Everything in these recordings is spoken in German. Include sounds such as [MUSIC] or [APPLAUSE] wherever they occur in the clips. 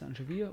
sind schon wieder.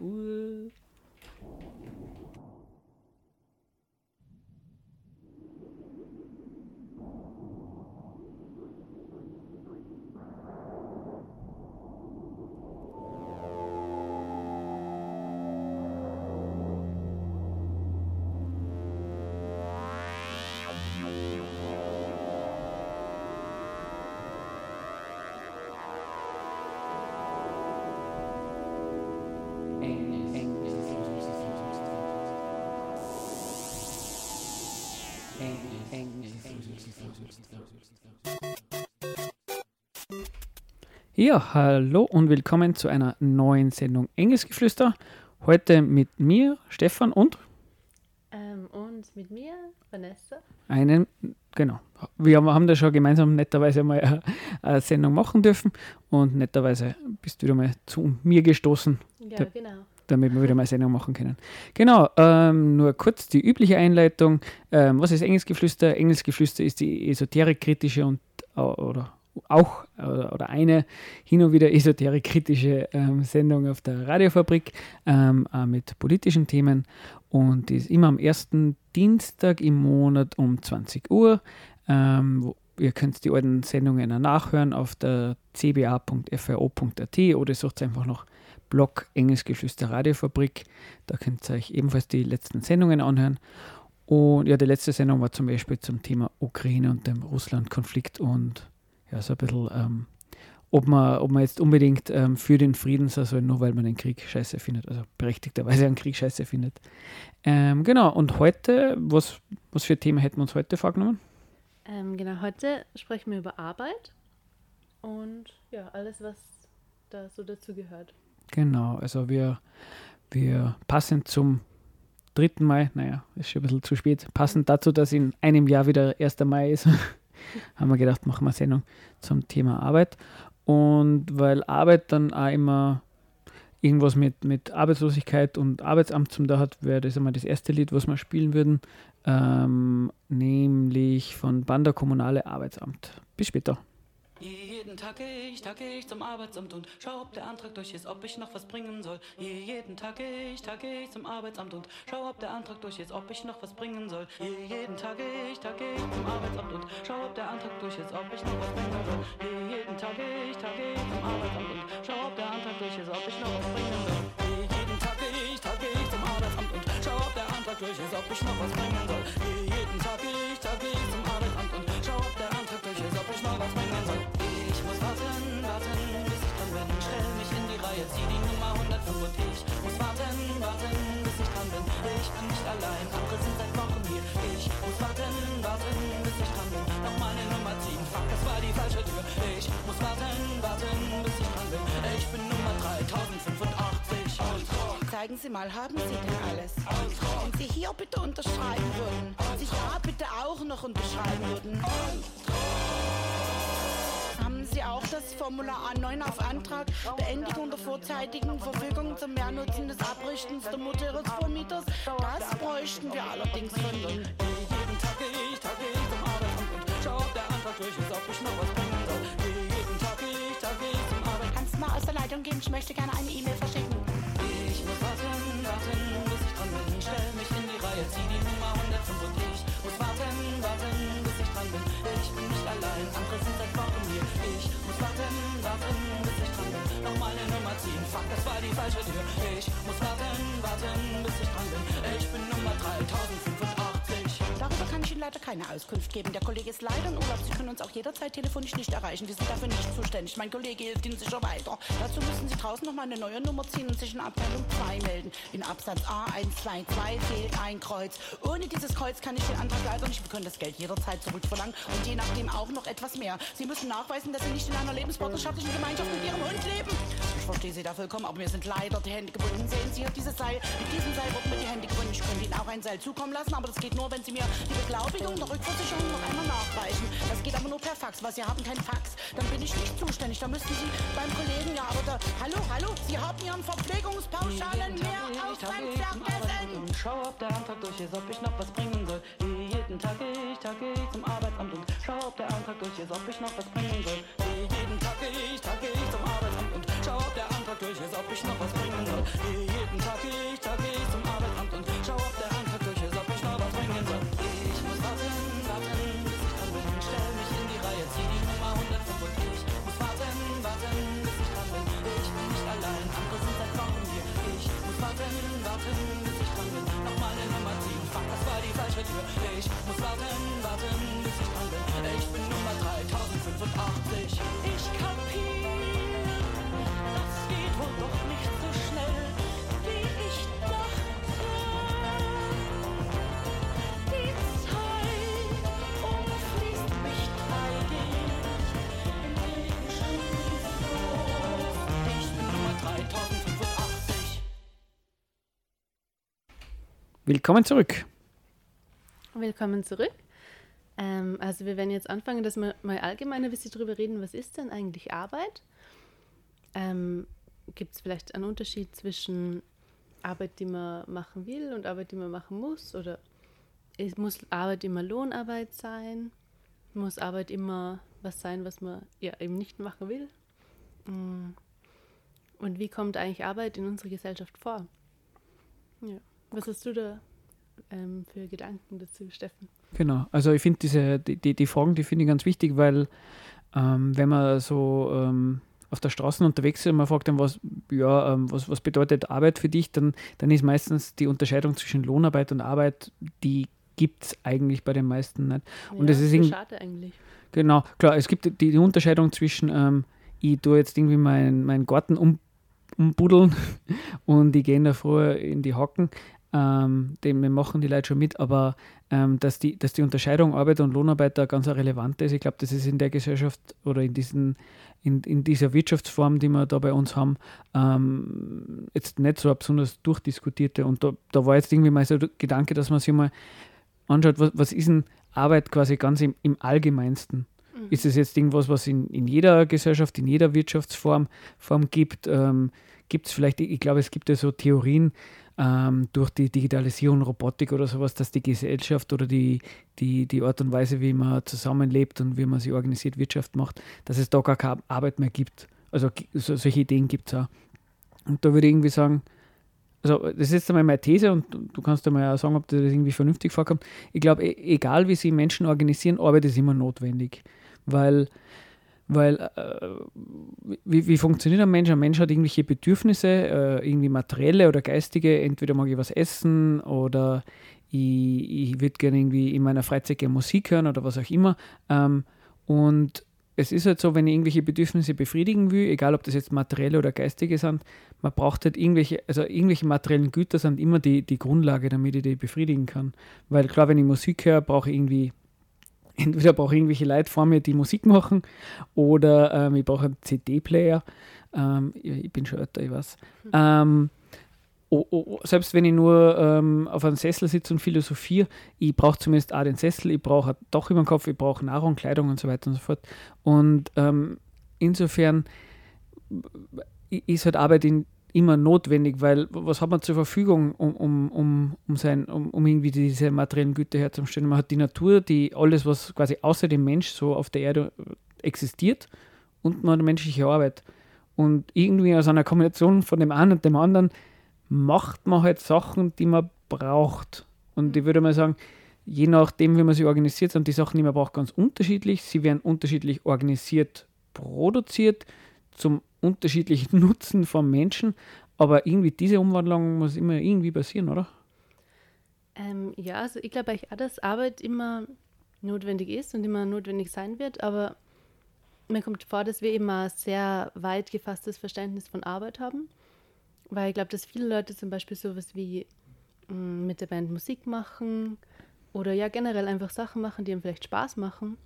Ja, hallo und willkommen zu einer neuen Sendung Engelsgeflüster. Heute mit mir, Stefan und Ähm, und mit mir, Vanessa. einen, genau, wir haben, da schon gemeinsam netterweise mal eine, Sendung machen dürfen und netterweise bist du wieder mal zu mir gestoßen, Ja, genau. Damit wir wieder mal eine Sendung machen können. Genau, ähm, nur kurz die übliche Einleitung. Ähm, was ist Engelsgeflüster? Engelsgeflüster ist die esoterikkritische und äh, oder auch äh, oder eine hin und wieder esoterikkritische ähm, Sendung auf der Radiofabrik ähm, auch mit politischen Themen und die ist immer am ersten Dienstag im Monat um 20 Uhr. Ähm, wo, ihr könnt die alten Sendungen nachhören auf der cba.fro.at oder sucht einfach noch Blog Engelsgeflüster Radiofabrik. Da könnt ihr euch ebenfalls die letzten Sendungen anhören. Und ja, die letzte Sendung war zum Beispiel zum Thema Ukraine und dem Russland-Konflikt und ja, so ein bisschen, ähm, ob, man, ob man jetzt unbedingt ähm, für den Frieden sein soll, nur weil man den Krieg scheiße findet, also berechtigterweise einen Krieg scheiße findet. Ähm, genau, und heute, was, was für Themen hätten wir uns heute vorgenommen? Ähm, genau, heute sprechen wir über Arbeit und ja, alles, was da so dazu gehört. Genau, also wir, wir passend zum 3. Mai, naja, ist schon ein bisschen zu spät, passend dazu, dass in einem Jahr wieder 1. Mai ist, [LAUGHS] haben wir gedacht, machen wir eine Sendung zum Thema Arbeit. Und weil Arbeit dann auch immer irgendwas mit, mit Arbeitslosigkeit und Arbeitsamt zum da hat, wäre das einmal das erste Lied, was wir spielen würden, ähm, nämlich von Banda Kommunale Arbeitsamt. Bis später. Jeden Tag ich, Tag ich zum Arbeitsamt und schau, ob der Antrag durch ist, ob ich noch was bringen soll. Jeden Tag ich, Tag ich zum Arbeitsamt und schau, ob der Antrag durch ist, ob ich noch was bringen soll. Jeden Tag ich, Tag ich zum Arbeitsamt und schau, ob der Antrag durch ist, ob ich noch was bringen soll. Jeden Tag ich, Tag ich zum Arbeitsamt und schau, ob der Antrag durch ist, ob ich noch was bringen soll. Jeden Tag ich, Tag ich zum Arbeitsamt und schau, ob der Antrag durch ist, ob ich noch was bringen soll. Allein, andere sind seit Wochen hier. Ich muss warten, warten, bis ich dran bin. Noch meine Nummer ziehen, fuck, das war die falsche Tür. Ich muss warten, warten, bis ich dran bin. Ich bin Nummer 3085. Zeigen Sie mal, haben Sie denn alles? Wenn Sie hier bitte unterschreiben würden, sich ja bitte auch noch unterschreiben würden. Haben Sie auch das Formular A9 auf Antrag Beendigung der vorzeitigen Verfügung zum Mehrnutzen des Abrichtens der Vermieters? Das bräuchten wir allerdings von Ihnen. Jeden Tag geh ich, Tag geh ich zum Arbeitsamt und schau, ob der Antrag durch ist, ob ich noch was bringen soll. Jeden Tag geh ich, Tag geh ich zum Arbeitsamt. Kannst du mal aus der Leitung gehen? Ich möchte gerne eine E-Mail bin nicht allein, andere sind seit Wochen hier. Ich muss warten, warten, bis ich dran bin. Noch meine Nummer ziehen, fuck, das war die falsche Tür. Ich muss warten, warten, bis ich dran bin. Ich bin Nummer 3085. Ihnen leider keine Auskunft geben. Der Kollege ist leider in Urlaub. Sie können uns auch jederzeit telefonisch nicht erreichen. Wir sind dafür nicht zuständig. Mein Kollege hilft Ihnen sicher weiter. Dazu müssen Sie draußen noch mal eine neue Nummer ziehen und sich in Abteilung 2 melden. In Absatz A122 fehlt ein Kreuz. Ohne dieses Kreuz kann ich den Antrag leider nicht. Wir können das Geld jederzeit zurückverlangen und je nachdem auch noch etwas mehr. Sie müssen nachweisen, dass Sie nicht in einer lebenspartnerschaftlichen Gemeinschaft mit Ihrem Hund leben. Ich verstehe Sie da vollkommen, aber mir sind leider die Hände gebunden. Sehen Sie hier dieses Seil? Mit diesem Seil wurden mir die Hände gebunden. Ich könnte Ihnen auch ein Seil zukommen lassen, aber das geht nur, wenn Sie mir die Beglaubigung der Rückversicherung noch einmal nachweisen. Das geht aber nur per Fax, weil Sie haben kein Fax. Dann bin ich nicht zuständig. Da müssten Sie beim Kollegen ja, aber da, hallo, hallo, Sie haben Ihren Verpflegungspauschalen mehr Aufwand vergessen. und schau, ob der Antrag durch ist, ob ich noch was bringen soll. Jeden Tag ich, Tag geh ich zum Arbeitsamt und schau, ob der Antrag durch ist, ob ich noch was bringen soll. Jeden Tag geh ich, Tag geh ich zum Arbeitsamt und schau, ob der Antrag durch ist, ob ich noch was bringen soll. Ich muss warten, warten, bis ich dran bin. Ich bin Nummer 3085. Ich kapier, Willkommen zurück. Willkommen zurück. Ähm, also wir werden jetzt anfangen, dass wir mal allgemein ein bisschen drüber reden, was ist denn eigentlich Arbeit? Ähm, Gibt es vielleicht einen Unterschied zwischen Arbeit, die man machen will und Arbeit, die man machen muss? Oder muss Arbeit immer Lohnarbeit sein? Muss Arbeit immer was sein, was man ja eben nicht machen will? Mm. Und wie kommt eigentlich Arbeit in unserer Gesellschaft vor? Ja. Was hast du da ähm, für Gedanken dazu, Steffen? Genau, also ich finde diese, die, die, die Fragen, die finde ich ganz wichtig, weil ähm, wenn man so ähm, auf der Straße unterwegs ist und man fragt dann, was, ja, ähm, was, was bedeutet Arbeit für dich, dann, dann ist meistens die Unterscheidung zwischen Lohnarbeit und Arbeit, die gibt es eigentlich bei den meisten nicht. Und das ist irgendwie- schade eigentlich. Genau, klar, es gibt die, die Unterscheidung zwischen, ähm, ich tue jetzt irgendwie meinen mein Garten um, umbuddeln [LAUGHS] und ich gehe da früher in die Hacken. Ähm, den machen die Leute schon mit, aber ähm, dass, die, dass die Unterscheidung Arbeit und Lohnarbeit da ganz eine relevante ist, ich glaube, das ist in der Gesellschaft oder in, diesen, in, in dieser Wirtschaftsform, die wir da bei uns haben, ähm, jetzt nicht so eine besonders durchdiskutierte. Und da, da war jetzt irgendwie mal so der Gedanke, dass man sich mal anschaut, was, was ist denn Arbeit quasi ganz im, im Allgemeinsten? Ist es jetzt irgendwas, was in, in jeder Gesellschaft, in jeder Wirtschaftsform Form gibt? Ähm, gibt es vielleicht, ich glaube, es gibt ja so Theorien ähm, durch die Digitalisierung, Robotik oder sowas, dass die Gesellschaft oder die, die, die Art und Weise, wie man zusammenlebt und wie man sich organisiert, Wirtschaft macht, dass es da gar keine Arbeit mehr gibt. Also so, solche Ideen gibt es auch. Und da würde ich irgendwie sagen, also das ist jetzt einmal meine These und du- kannst einmal auch sagen, ob dir das irgendwie vernünftig vorkommt. Ich glaube, egal wie sie Menschen organisieren, Arbeit ist immer notwendig. Weil, weil äh, wie, wie funktioniert ein Mensch? Ein Mensch hat irgendwelche Bedürfnisse, äh, irgendwie materielle oder geistige. Entweder mag ich was essen oder ich, ich würde gerne irgendwie in meiner Freizeit gerne Musik hören oder was auch immer. Ähm, und es ist halt so, wenn ich irgendwelche Bedürfnisse befriedigen will, egal ob das jetzt materielle oder geistige sind, man braucht halt irgendwelche, also irgendwelche materiellen Güter sind immer die, die Grundlage, damit ich die befriedigen kann. Weil klar, wenn ich Musik höre, brauche ich irgendwie, entweder brauche ich irgendwelche Leute vor mir, die Musik machen, oder ähm, ich brauche einen CD-Player. Ähm, ich, ich bin schon älter, ich weiß. Ähm, oh, oh, selbst wenn ich nur ähm, auf einem Sessel sitze und philosophiere, ich brauche zumindest auch den Sessel, ich brauche ein Dach über dem Kopf, ich brauche Nahrung, Kleidung und so weiter und so fort. Und ähm, insofern i- ist halt Arbeit in, immer notwendig, weil was hat man zur Verfügung, um, um, um, um, sein, um, um irgendwie diese materiellen Güter herzustellen? Man hat die Natur, die alles, was quasi außer dem Mensch so auf der Erde existiert, und man hat menschliche Arbeit. Und irgendwie aus einer Kombination von dem einen und dem anderen macht man halt Sachen, die man braucht. Und ich würde mal sagen, je nachdem, wie man sie organisiert, sind die Sachen, die man braucht, ganz unterschiedlich. Sie werden unterschiedlich organisiert, produziert, zum unterschiedlichen [LAUGHS] Nutzen von Menschen. Aber irgendwie diese Umwandlung muss immer irgendwie passieren, oder? Ähm, ja, also ich glaube auch, dass Arbeit immer notwendig ist und immer notwendig sein wird, aber mir kommt vor, dass wir immer ein sehr weit gefasstes Verständnis von Arbeit haben, weil ich glaube, dass viele Leute zum Beispiel sowas wie mh, mit der Band Musik machen oder ja generell einfach Sachen machen, die ihnen vielleicht Spaß machen,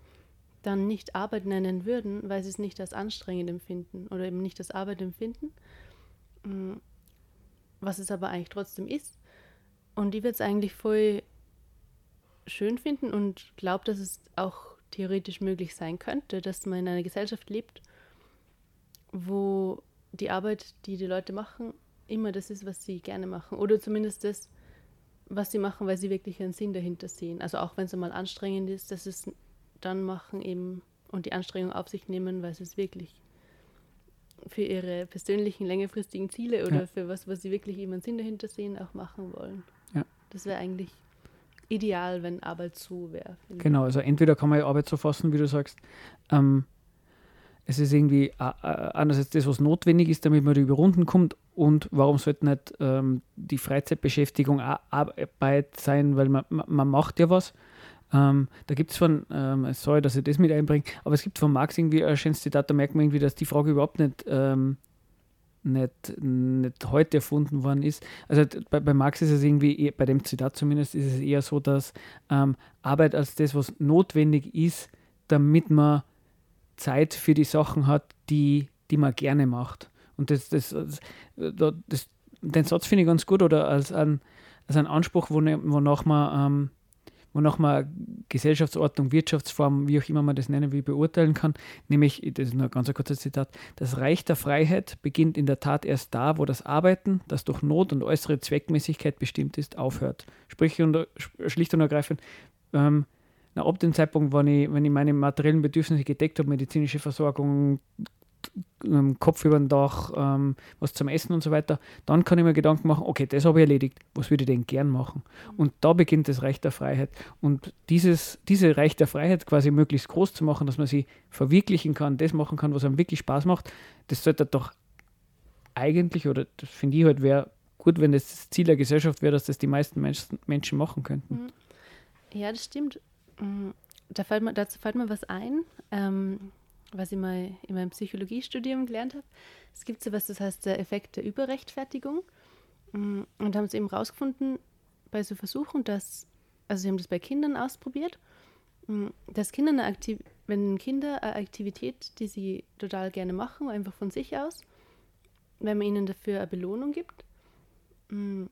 dann nicht Arbeit nennen würden, weil sie es nicht als anstrengend empfinden oder eben nicht als Arbeit empfinden, mh, was es aber eigentlich trotzdem ist. Und ich würde es eigentlich voll schön finden und glaube, dass es auch theoretisch möglich sein könnte, dass man in einer Gesellschaft lebt, wo die Arbeit, die die Leute machen, immer das ist, was sie gerne machen. Oder zumindest das, was sie machen, weil sie wirklich einen Sinn dahinter sehen. Also auch wenn es einmal anstrengend ist, dass es dann machen eben und die Anstrengung auf sich nehmen, weil sie es wirklich für ihre persönlichen längerfristigen Ziele oder Ja. für was, was sie wirklich eben einen Sinn dahinter sehen, auch machen wollen. Ja. Das wäre eigentlich ideal, wenn Arbeit so wäre. Genau, also entweder kann man Arbeit so fassen, wie du sagst, ähm, es ist irgendwie äh, äh, einerseits das, was notwendig ist, damit man über Runden kommt und warum sollte nicht ähm, die Freizeitbeschäftigung Arbeit sein, weil man, man, man macht ja was. Ähm, da gibt es von, ähm, sorry, dass ich das mit einbringe, aber es gibt von Marx irgendwie ein schönes Zitat, da merkt man irgendwie, dass die Frage überhaupt nicht, ähm, nicht, nicht heute erfunden worden ist. Also bei, bei Marx ist es irgendwie, eher- bei dem Zitat zumindest, ist es eher so, dass ähm, Arbeit als das, was notwendig ist, damit man Zeit für die Sachen hat, die, die man gerne macht. Und das, das, das, da- das, den Satz finde ich ganz gut oder als ein, als ein Anspruch, wone- wonach man, wonach man Gesellschaftsordnung, Wirtschaftsform, wie auch immer man das nennen will, beurteilen kann. Nämlich, das ist nur ein ganz kurzes Zitat, das Reich der Freiheit beginnt in der Tat erst da, wo das Arbeiten, das durch Not und äußere Zweckmäßigkeit bestimmt ist, aufhört. Sprich, und, schlicht und ergreifend, ähm, na, ab dem Zeitpunkt, wenn ich, wenn ich meine materiellen Bedürfnisse gedeckt habe, medizinische Versorgung, Kopf über dem Dach, ähm, was zum Essen und so weiter, dann kann ich mir Gedanken machen, okay, das habe ich erledigt, was würde ich denn gern machen? Und da beginnt das Reich der Freiheit. Und dieses, diese Reich der Freiheit quasi möglichst groß zu machen, dass man sie verwirklichen kann, das machen kann, was einem wirklich Spaß macht, das sollte doch eigentlich, oder das finde ich halt, wäre gut, wenn das, das Ziel der Gesellschaft wäre, dass das die meisten Menschen, Menschen machen könnten. Ja, das stimmt. Mm, Da fällt mir, dazu fällt mir was ein, ähm, was ich mal in meinem Psychologiestudium gelernt habe. Es gibt so was, das heißt der Effekt der Überrechtfertigung. Mm, Und haben sie eben rausgefunden bei so Versuchen, dass, also sie haben das bei Kindern ausprobiert, mm, dass Kinder eine Aktiv wenn Kinder eine Aktivität, die sie total gerne machen, einfach von sich aus, wenn man ihnen dafür eine Belohnung gibt, mm,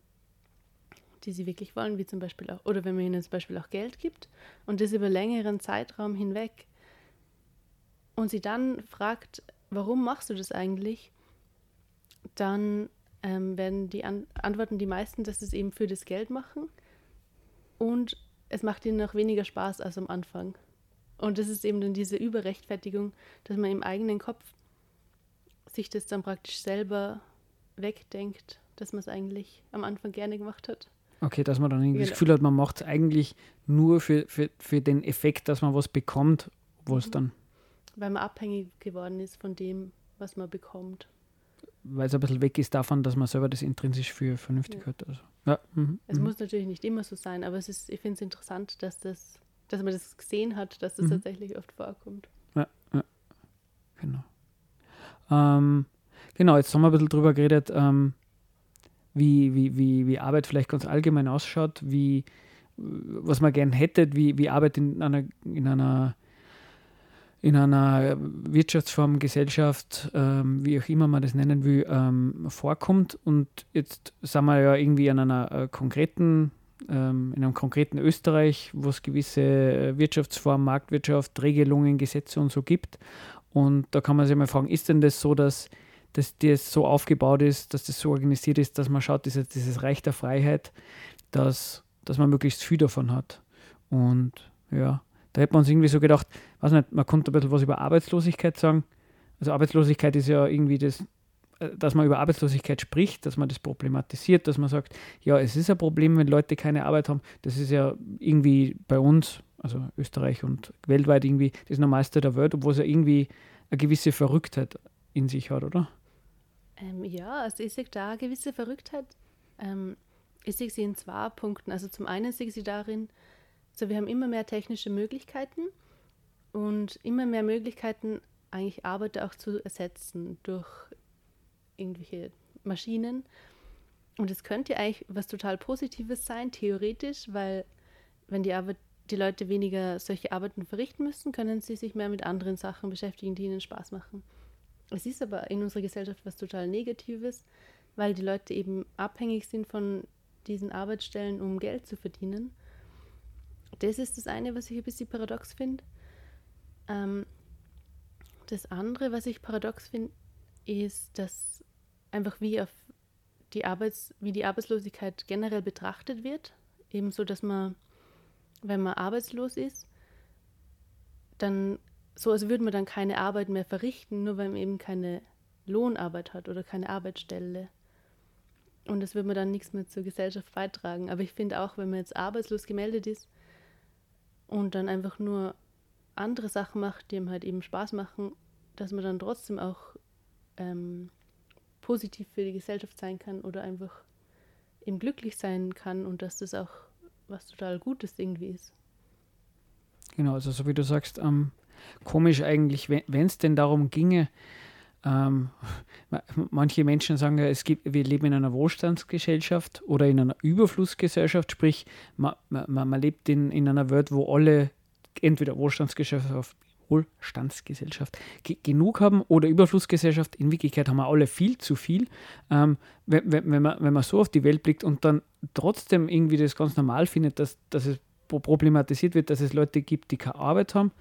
die sie wirklich wollen, wie zum Beispiel auch, oder wenn man ihnen zum Beispiel auch Geld gibt und das über längeren Zeitraum hinweg und sie dann fragt, warum machst du das eigentlich, dann ähm, werden die An antworten die meisten, dass sie es eben für das Geld machen und es macht ihnen noch weniger Spaß als am Anfang. Und das ist eben dann diese Überrechtfertigung, dass man im eigenen Kopf sich das dann praktisch selber wegdenkt, dass man es eigentlich am Anfang gerne gemacht hat. Okay, dass man dann irgendwie das Genau. Gefühl hat, man macht es eigentlich nur für, für, für den Effekt, dass man was bekommt, obwohl es dann, Weil man abhängig geworden ist von dem, was man bekommt. weil es ein bisschen weg ist davon, dass man selber das intrinsisch für vernünftig Ja. hat. Also, ja, mhm, Es mhm. muss natürlich nicht immer so sein, aber es ist, ich finde es interessant, dass das, dass man das gesehen hat, dass das Mhm. tatsächlich oft vorkommt. Genau. Ähm, genau, jetzt haben wir ein bisschen drüber geredet, ähm, wie, wie, wie, wie Arbeit vielleicht ganz allgemein ausschaut, wie, was man gern hätte, wie, wie Arbeit in einer, in einer in einer Wirtschaftsform, Gesellschaft, ähm, wie auch immer man das nennen will, ähm, vorkommt. Und jetzt sind wir ja irgendwie an einer äh, konkreten, ähm, in einem konkreten Österreich, wo es gewisse äh, Wirtschaftsform, Marktwirtschaft, Regelungen, Gesetze und so gibt. Und da kann man sich mal fragen, ist denn das so, dass, dass das so aufgebaut ist, dass das so organisiert ist, dass man schaut, dieses, dieses Reich der Freiheit, dass, dass man möglichst viel davon hat. Und ja, da hätte man uns irgendwie so gedacht, weiß nicht, man konnte ein bisschen was über Arbeitslosigkeit sagen. Also Arbeitslosigkeit ist ja irgendwie das, äh, dass man über Arbeitslosigkeit spricht, dass man das problematisiert, dass man sagt, ja, es ist ein Problem, wenn Leute keine Arbeit haben. Das ist ja irgendwie bei uns, also Österreich und weltweit irgendwie das Normalste der Welt, obwohl es ja irgendwie eine gewisse Verrücktheit in sich hat, oder? Ähm, ja, also ich sehe da eine gewisse Verrücktheit. Ähm, ich sehe sie in zwei Punkten. Also zum einen sehe ich sie darin, so wir haben immer mehr technische Möglichkeiten und immer mehr Möglichkeiten, eigentlich Arbeit auch zu ersetzen durch irgendwelche Maschinen. Und es könnte eigentlich was total Positives sein, theoretisch, weil wenn die Arbeit, die Leute weniger solche Arbeiten verrichten müssen, können sie sich mehr mit anderen Sachen beschäftigen, die ihnen Spaß machen. Es ist aber in unserer Gesellschaft was total Negatives, weil die Leute eben abhängig sind von diesen Arbeitsstellen, um Geld zu verdienen. Das ist das eine, was ich ein bisschen paradox finde. Ähm, das andere, was ich paradox finde, ist, dass einfach wie auf die Arbeits, wie die Arbeitslosigkeit generell betrachtet wird. Ebenso, dass man, wenn man arbeitslos ist, dann so, als würde man dann keine Arbeit mehr verrichten, nur weil man eben keine Lohnarbeit hat oder keine Arbeitsstelle. Und das wird man dann nichts mehr zur Gesellschaft beitragen. Aber ich finde auch, wenn man jetzt arbeitslos gemeldet ist und dann einfach nur andere Sachen macht, die ihm halt eben Spaß machen, dass man dann trotzdem auch ähm, positiv für die Gesellschaft sein kann oder einfach eben glücklich sein kann und dass das auch was total Gutes irgendwie ist. Genau, also so wie du sagst, ähm, komisch eigentlich, wenn es denn darum ginge, ähm, manche Menschen sagen ja, es gibt, wir leben in einer Wohlstandsgesellschaft oder in einer Überflussgesellschaft, sprich, man, man, man lebt in, in einer Welt, wo alle entweder Wohlstandsgesellschaft, Wohlstandsgesellschaft genug haben oder Überflussgesellschaft. In Wirklichkeit haben wir alle viel zu viel. Ähm, wenn, wenn, wenn, man, wenn man so auf die Welt blickt und dann trotzdem irgendwie das ganz normal findet, dass, dass es problematisiert wird, dass es Leute gibt, die keine Arbeit haben,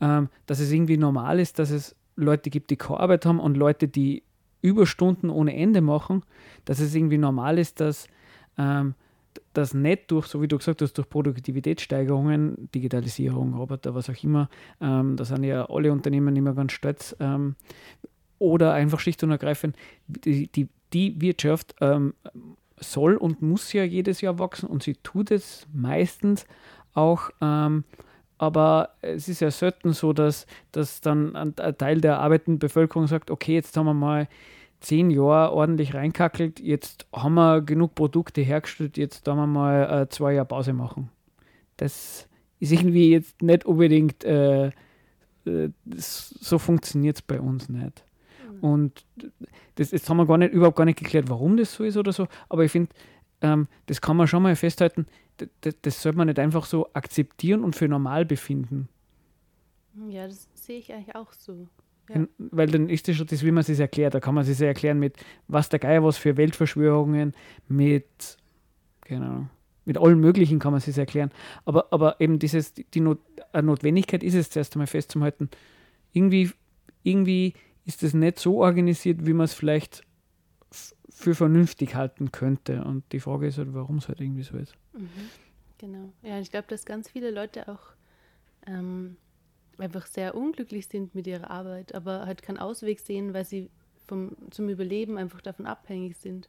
ähm, dass es irgendwie normal ist, dass es Leute gibt, die keine Arbeit haben und Leute, die Überstunden ohne Ende machen, dass es irgendwie normal ist, dass ähm, das nicht durch, so wie du gesagt hast, durch Produktivitätssteigerungen, Digitalisierung, Roboter, was auch immer, ähm, da sind ja alle Unternehmen immer ganz stolz, ähm, oder einfach schlicht und ergreifend, die, die, die Wirtschaft ähm, soll und muss ja jedes Jahr wachsen und sie tut es meistens auch ähm, aber es ist ja selten so, dass, dass dann ein, Teil der arbeitenden Bevölkerung sagt, okay, jetzt haben wir mal zehn Jahre ordentlich reinkackelt, jetzt haben wir genug Produkte hergestellt, jetzt da wir mal äh, zwei Jahre Pause machen. Das ist irgendwie jetzt nicht unbedingt, äh, äh so funktioniert es bei uns nicht. Mhm. Und das, das haben wir gar nicht, überhaupt gar nicht geklärt, warum das so ist oder so, aber ich finde, ähm, das kann man schon mal festhalten, das, das sollte man nicht einfach so akzeptieren und für normal befinden. Ja, das sehe ich eigentlich auch so. Ja. Weil dann ist das schon das, wie man es erklärt. Da kann man es erklären mit, was der Geier, was für Weltverschwörungen, mit, Ahnung, mit allem Möglichen kann man es erklären. Aber, aber eben dieses, die Not, Notwendigkeit ist es zuerst einmal festzuhalten. Irgendwie, irgendwie ist es nicht so organisiert, wie man es vielleicht für vernünftig halten könnte. Und die Frage ist halt, warum es halt irgendwie so ist. Mhm. Genau. Ja, ich glaube, dass ganz viele Leute auch ähm, einfach sehr unglücklich sind mit ihrer Arbeit, aber halt keinen Ausweg sehen, weil sie vom, zum Überleben einfach davon abhängig sind.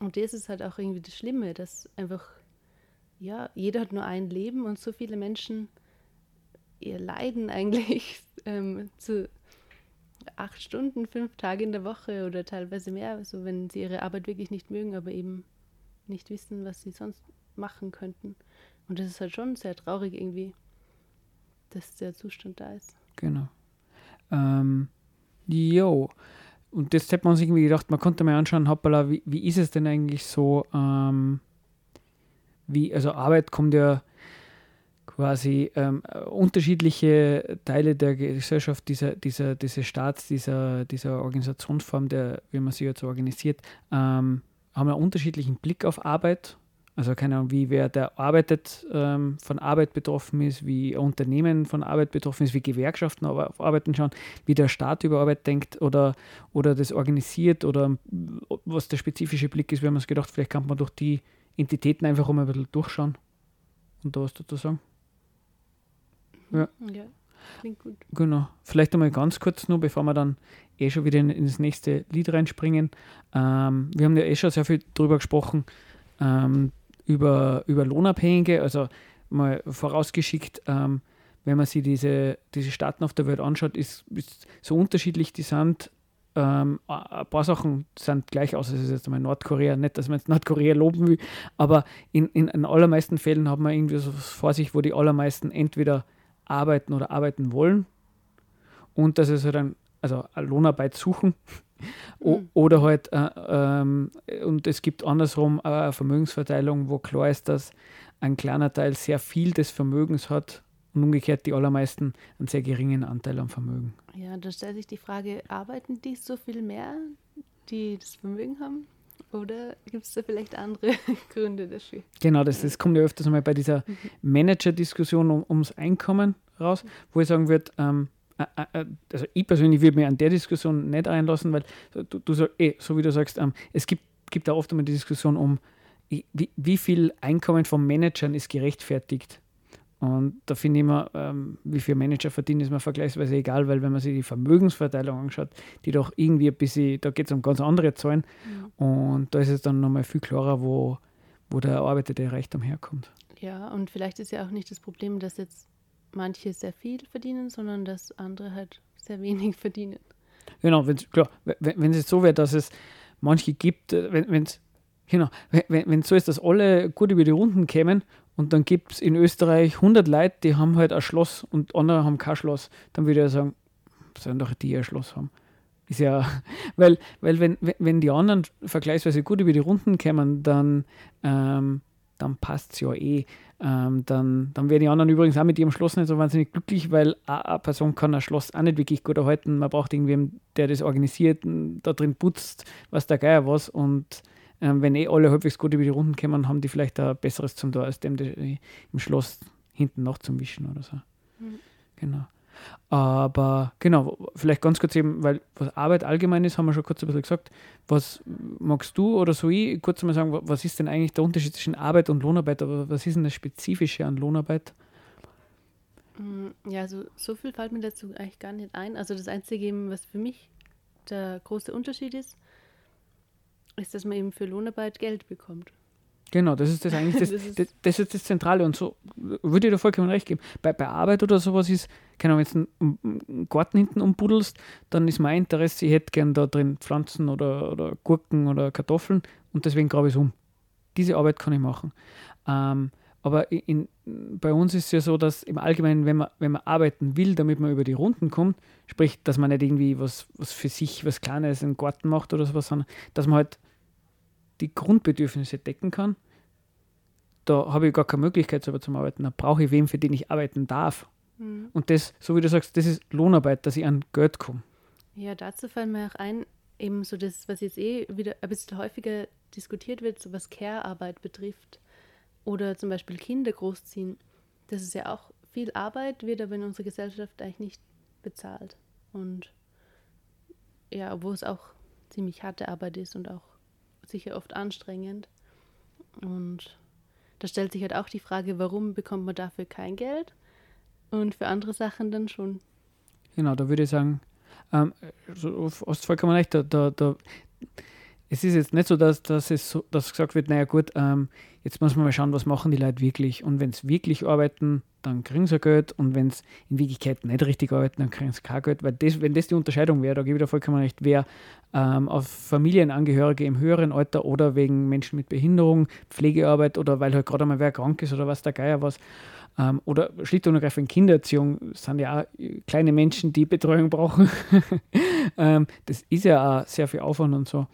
Und das ist halt auch irgendwie das Schlimme, dass einfach, ja, jeder hat nur ein Leben und so viele Menschen ihr Leiden [LAUGHS] eigentlich ähm, zu acht Stunden, fünf Tage in der Woche oder teilweise mehr, also wenn sie ihre Arbeit wirklich nicht mögen, aber eben nicht wissen, was sie sonst machen könnten. Und das ist halt schon sehr traurig irgendwie, dass der Zustand da ist. Genau. Ähm, jo. Und das hat man sich irgendwie gedacht, man konnte mal anschauen, hoppala, wie, wie ist es denn eigentlich so, ähm, wie, also Arbeit kommt ja quasi ähm, unterschiedliche Teile der Gesellschaft, dieser, dieser, dieses Staats, dieser, dieser Organisationsform, der, wie man sie jetzt organisiert, ähm, haben einen unterschiedlichen Blick auf Arbeit. Also keine Ahnung, wie wer, der arbeitet, ähm, von Arbeit betroffen ist, wie Unternehmen von Arbeit betroffen ist, wie Gewerkschaften auf Arbeiten schauen, wie der Staat über Arbeit denkt oder, oder das organisiert oder was der spezifische Blick ist. Wir haben uns gedacht, vielleicht kann man durch die Entitäten einfach mal ein bisschen durchschauen und da was dazu sagen. Ja. ja, klingt gut. Genau. Vielleicht einmal ganz kurz nur, bevor wir dann eh schon wieder in, ins nächste Lied reinspringen. Ähm, wir haben ja eh schon sehr viel drüber gesprochen, ähm, über, über Lohnabhängige, also mal vorausgeschickt, ähm, wenn man sich diese, diese Staaten auf der Welt anschaut, ist, ist so unterschiedlich die sind. Ähm, ein paar Sachen sind gleich aus. Es ist jetzt einmal Nordkorea, nicht, dass man jetzt Nordkorea loben will, aber in, in, in allermeisten Fällen hat man irgendwie so vor sich, wo die allermeisten entweder arbeiten oder arbeiten wollen und dass es halt ein, also eine Lohnarbeit suchen mhm. oder halt äh, ähm, und es gibt andersrum eine Vermögensverteilung, wo klar ist, dass ein kleiner Teil sehr viel des Vermögens hat und umgekehrt die allermeisten einen sehr geringen Anteil am Vermögen. Ja, da stellt sich die Frage, arbeiten die so viel mehr, die das Vermögen haben? Oder gibt es da vielleicht andere [LAUGHS] Gründe dafür? Genau, das, das kommt ja öfters mal bei dieser mhm. Manager-Diskussion um, ums Einkommen raus, wo ich sagen würde, ähm, äh, äh, äh, also ich persönlich würde mich an der Diskussion nicht einlassen, weil du, du so, eh, so wie du sagst, ähm, es gibt, gibt da oft immer die Diskussion um, wie, wie viel Einkommen von Managern ist gerechtfertigt. Und da finde ich immer, ähm, wie viel Manager verdienen, ist mir vergleichsweise egal, weil wenn man sich die Vermögensverteilung anschaut, die doch irgendwie ein bisschen, da geht es um ganz andere Zahlen. Mhm. Und da ist es dann nochmal viel klarer, wo, wo der erarbeitete Reichtum herkommt. Ja, und vielleicht ist ja auch nicht das Problem, dass jetzt manche sehr viel verdienen, sondern dass andere halt sehr wenig [LAUGHS] verdienen. Genau, wenn's, klar, wenn, es so wäre, dass es manche gibt, äh, wenn es genau, wenn, wenn so ist, dass alle gut über die Runden kämen und dann gibt es in Österreich 100 Leute, die haben halt ein Schloss und andere haben kein Schloss, dann würde ich sagen, sollen doch die ein Schloss haben. Ist ja, [LAUGHS] weil, weil wenn, wenn die anderen vergleichsweise gut über die Runden kämen, dann, ähm, dann passt es ja eh. Ähm, dann, dann werden die anderen übrigens auch mit ihrem Schloss nicht so wahnsinnig glücklich, weil eine Person kann ein Schloss auch nicht wirklich gut erhalten. Man braucht irgendwen, der das organisiert, da drin putzt, was der Geier was. Und ähm, wenn eh alle halbwegs gut über die Runden kommen, haben die vielleicht ein besseres zum Tor, als dem die im Schloss hinten noch zum Wischen oder so. Mhm. Genau. Aber genau, vielleicht ganz kurz eben, weil was Arbeit allgemein ist, haben wir schon kurz ein bisschen gesagt. Was magst du oder so ich kurz mal sagen, was ist denn eigentlich der Unterschied zwischen Arbeit und Lohnarbeit? Aber was ist denn das Spezifische an Lohnarbeit? Mm, ja, also so viel fällt mir dazu eigentlich gar nicht ein. Also das Einzige, was für mich der große Unterschied ist, ist, dass man eben für Lohnarbeit Geld bekommt. Genau, das ist das eigentlich [LAUGHS] das, das, ist, das, ist das Zentrale und so würde ich dir vollkommen recht geben. Bei, bei Arbeit oder sowas ist, keine Ahnung, wenn du einen, einen Garten hinten umbuddelst, dann ist mein Interesse, ich hätte gern da drin Pflanzen oder, oder Gurken oder Kartoffeln und deswegen grabe ich es um. Diese Arbeit kann ich machen. Ähm, aber in, bei uns ist es ja so, dass im Allgemeinen, wenn man, wenn man arbeiten will, damit man über die Runden kommt, sprich, dass man nicht irgendwie was, was für sich, was Kleines im Garten macht oder sowas, sondern dass man halt die Grundbedürfnisse decken kann, da habe ich gar keine Möglichkeit selber zum Arbeiten. Da brauche ich wem, für den ich arbeiten darf. Mhm. Und das, so wie du sagst, das ist Lohnarbeit, dass ich an Geld komme. Ja, dazu fallen mir auch ein, eben so das, was jetzt eh wieder ein bisschen häufiger diskutiert wird, so was Care-Arbeit betrifft. Oder zum Beispiel Kinder großziehen. Das ist ja auch viel Arbeit, wird aber in unserer Gesellschaft eigentlich nicht bezahlt. Und ja, wo es auch ziemlich harte Arbeit ist und auch sicher oft anstrengend. Und da stellt sich halt auch die Frage, warum bekommt man dafür kein Geld und für andere Sachen dann schon. Genau, da würde ich sagen, ähm, so, hast vollkommen recht, da, da, da, es ist jetzt nicht so, dass, dass, es so, dass gesagt wird, naja gut, ähm, jetzt muss man mal schauen, was machen die Leute wirklich. Und wenn sie wirklich arbeiten, dann kriegen sie Geld. Und wenn sie in Wirklichkeit nicht richtig arbeiten, dann kriegen sie kein Geld. Weil das, wenn das die Unterscheidung wäre, da gebe ich dir vollkommen recht, wer ähm, auf Familienangehörige im höheren Alter oder wegen Menschen mit Behinderung, Pflegearbeit oder weil halt gerade einmal wer krank ist oder was der Geier was, ähm, oder schlicht und ergreifend Kindererziehung sind ja auch kleine Menschen, die Betreuung brauchen. [LAUGHS] ähm, das ist ja auch sehr viel Aufwand und so.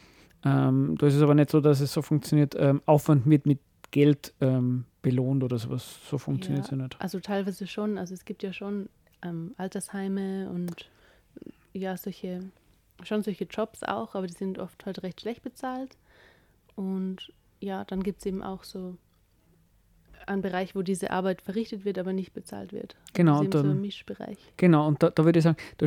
Ähm, da ist es aber nicht so, dass es so funktioniert, ähm, Aufwand mit, mit Geld ähm, belohnt oder sowas. So funktioniert es ja, ja nicht. Also teilweise schon. Also es gibt ja schon ähm, Altersheime und ja, solche, schon solche Jobs auch, aber die sind oft halt recht schlecht bezahlt. Und ja, dann gibt es eben auch so einen Bereich, wo diese Arbeit verrichtet wird, aber nicht bezahlt wird. Genau. Das ist eben so ein Mischbereich. Genau, und da, da würde ich sagen, da,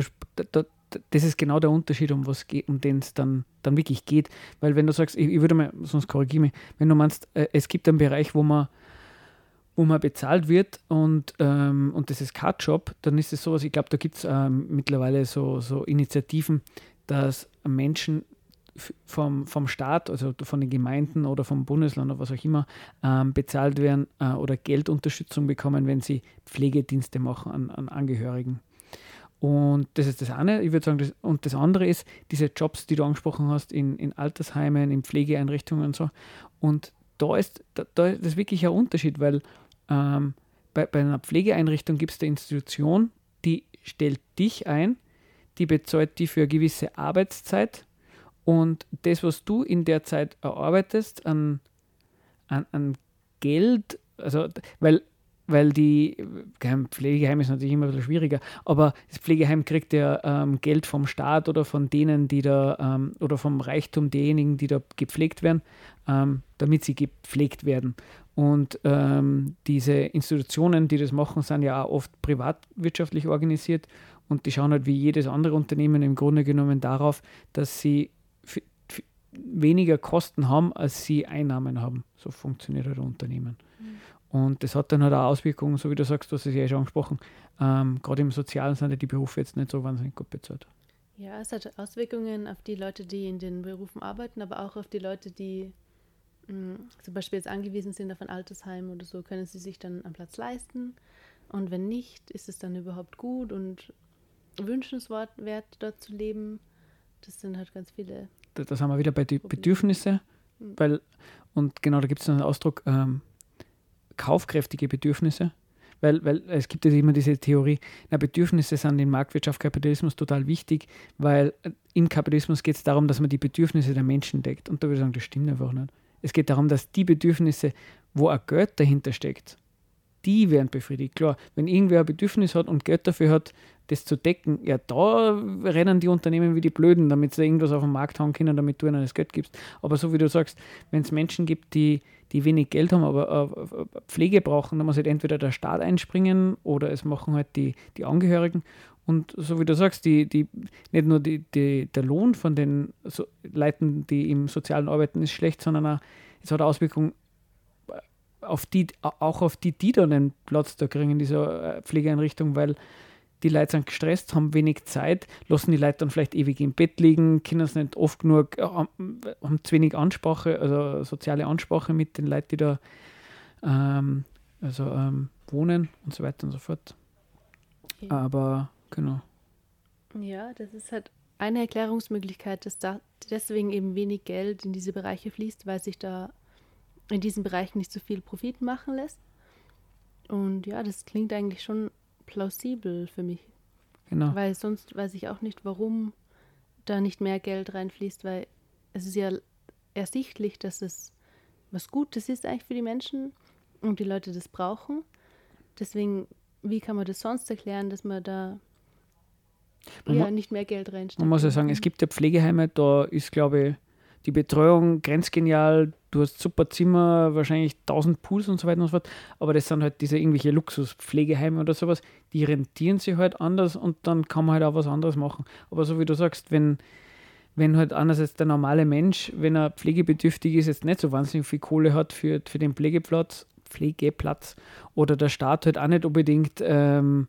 da, das ist genau der Unterschied, um was geht, um den es dann, dann wirklich geht. Weil wenn du sagst, ich, ich würde mal, sonst korrigiere mich, wenn du meinst, äh, es gibt einen Bereich, wo man wo man bezahlt wird und, ähm, und das ist Job, dann ist es sowas, ich glaube, da gibt es ähm, mittlerweile so, so Initiativen, dass Menschen vom, vom Staat, also von den Gemeinden oder vom Bundesland oder was auch immer, ähm, bezahlt werden äh, oder Geldunterstützung bekommen, wenn sie Pflegedienste machen an, an Angehörigen. Und das ist das eine. Ich würde sagen, das, und das andere ist diese Jobs, die du angesprochen hast, in, in Altersheimen, in Pflegeeinrichtungen und so. Und da ist, da, da ist wirklich ein Unterschied, weil ähm, bei, bei einer Pflegeeinrichtung gibt es eine Institution, die stellt dich ein, die bezahlt dich für eine gewisse Arbeitszeit und das, was du in der Zeit erarbeitest an, an, an Geld, also weil weil die Pflegeheim ist natürlich immer ein bisschen schwieriger, aber das Pflegeheim kriegt ja ähm, Geld vom Staat oder von denen, die da ähm, oder vom Reichtum derjenigen, die da gepflegt werden, ähm, damit sie gepflegt werden. Und ähm, diese Institutionen, die das machen, sind ja auch oft privatwirtschaftlich organisiert und die schauen halt wie jedes andere Unternehmen im Grunde genommen darauf, dass sie weniger Kosten haben, als sie Einnahmen haben. So funktioniert halt ein Unternehmen. Mhm. Und das hat dann halt auch Auswirkungen, so wie du sagst, du hast es ja schon angesprochen. Ähm, Gerade im Sozialen sind ja die Berufe jetzt nicht so wahnsinnig gut bezahlt. Ja, es hat Auswirkungen auf die Leute, die in den Berufen arbeiten, aber auch auf die Leute, die mh, zum Beispiel jetzt angewiesen sind auf ein Altersheim oder so, können sie sich dann einen Platz leisten. Und wenn nicht, ist es dann überhaupt gut und wünschenswert, dort zu leben. Das sind halt ganz viele. Da, da sind wir wieder bei den. Bedürfnissen, Mhm. weil, und genau, da gibt es einen Ausdruck, ähm, kaufkräftige Bedürfnisse. Weil, weil es gibt ja immer diese Theorie, na, Bedürfnisse sind in Marktwirtschaft, Kapitalismus total wichtig, weil äh, im Kapitalismus geht es darum, dass man die Bedürfnisse der Menschen deckt. Und da würde ich sagen, das stimmt einfach nicht. Es geht darum, dass die Bedürfnisse, wo ein Geld dahinter steckt, die werden befriedigt. Klar, wenn irgendwer ein Bedürfnis hat und Geld dafür hat, das zu decken, ja, da rennen die Unternehmen wie die Blöden, damit sie irgendwas auf den Markt hauen können, damit du ihnen das Geld gibst. Aber so wie du sagst, wenn es Menschen gibt, die, die wenig Geld haben, aber äh, äh, Pflege brauchen, dann muss halt entweder der Staat einspringen oder es machen halt die, die Angehörigen. Und so wie du sagst, die, die, nicht nur die, die, der Lohn von den so Leuten, die im sozialen Arbeiten ist schlecht, sondern auch, es hat Auswirkungen auf die, auch auf die, die dann einen Platz da kriegen in dieser äh, Pflegeeinrichtung, weil die Leute sind gestresst, haben wenig Zeit, lassen die Leute dann vielleicht ewig im Bett liegen, können es nicht oft genug, äh, haben, haben zu wenig Ansprache, also soziale Ansprache mit den Leuten, die da ähm, also, ähm, wohnen und so weiter und so fort. Okay. Aber genau. Ja, das ist halt eine Erklärungsmöglichkeit, dass da deswegen eben wenig Geld in diese Bereiche fließt, weil sich da in diesen Bereichen nicht so viel Profit machen lässt. Und ja, das klingt eigentlich schon plausibel für mich, genau. weil sonst weiß ich auch nicht, warum da nicht mehr Geld reinfließt, weil es ist ja ersichtlich, dass es was Gutes ist eigentlich für die Menschen und die Leute das brauchen. Deswegen, wie kann man das sonst erklären, dass man da Man ja, nicht mehr Geld reinsteckt? Man muss ja sagen, es gibt ja Pflegeheime, da ist, glaube ich, die Betreuung grenzgenial. Du hast super Zimmer, wahrscheinlich 1000 Pools und so weiter und so fort. Aber das sind halt diese irgendwelche Luxuspflegeheime oder sowas, die rentieren sich halt anders und dann kann man halt auch was anderes machen. Aber so wie du sagst, wenn, wenn halt einerseits der normale Mensch, wenn er pflegebedürftig ist, jetzt nicht so wahnsinnig viel Kohle hat für, für den Pflegeplatz, Pflegeplatz oder der Staat halt auch nicht unbedingt ähm,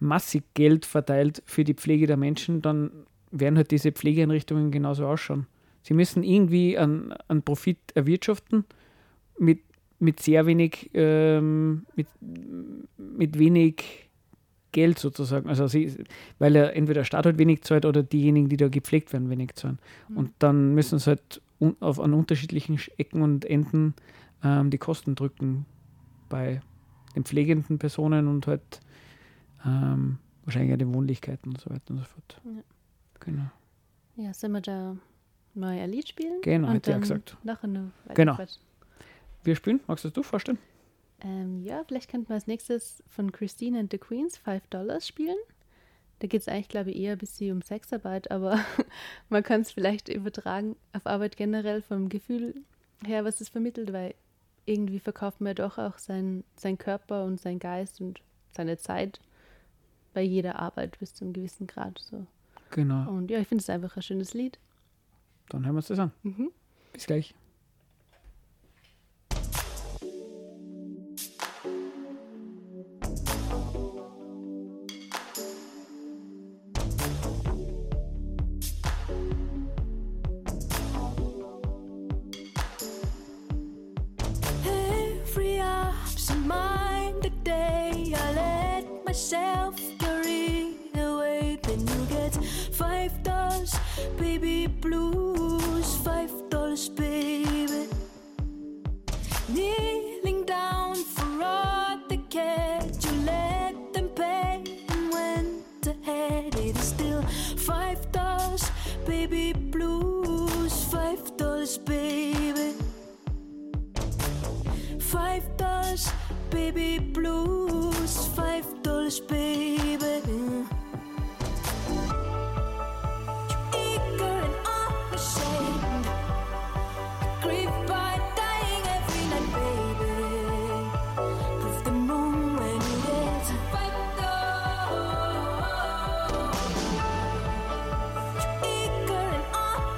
massig Geld verteilt für die Pflege der Menschen, dann werden halt diese Pflegeeinrichtungen genauso ausschauen. Sie müssen irgendwie einen, einen Profit erwirtschaften mit, mit sehr wenig, ähm, mit, mit wenig Geld sozusagen. Also sie, weil er entweder der Staat halt wenig zahlt oder diejenigen, die da gepflegt werden, wenig zahlen. Und dann müssen sie halt un, auf, an unterschiedlichen Ecken und Enden ähm, die Kosten drücken bei den pflegenden Personen und halt ähm, wahrscheinlich auch den Wohnlichkeiten und so weiter und so fort. Ja. Genau. Ja, sollen wir da mal ein Lied spielen? Genau, hätte ich gesagt. Nachher noch Genau. quatschen? Wir spielen, magst du das du vorstellen? Ähm, ja, vielleicht könnten wir als nächstes von Christine and the Queens 5 Dollars spielen. Da geht es eigentlich, glaube ich, eher ein bisschen um Sexarbeit, aber [LAUGHS] man kann es vielleicht übertragen auf Arbeit generell vom Gefühl her, was es vermittelt, weil irgendwie verkauft man ja doch auch sein, sein Körper und sein Geist und seine Zeit bei jeder Arbeit bis zu einem gewissen Grad. So. Genau. Und ja, ich finde es einfach ein schönes Lied. Dann hören wir uns das an. Mhm. Bis gleich.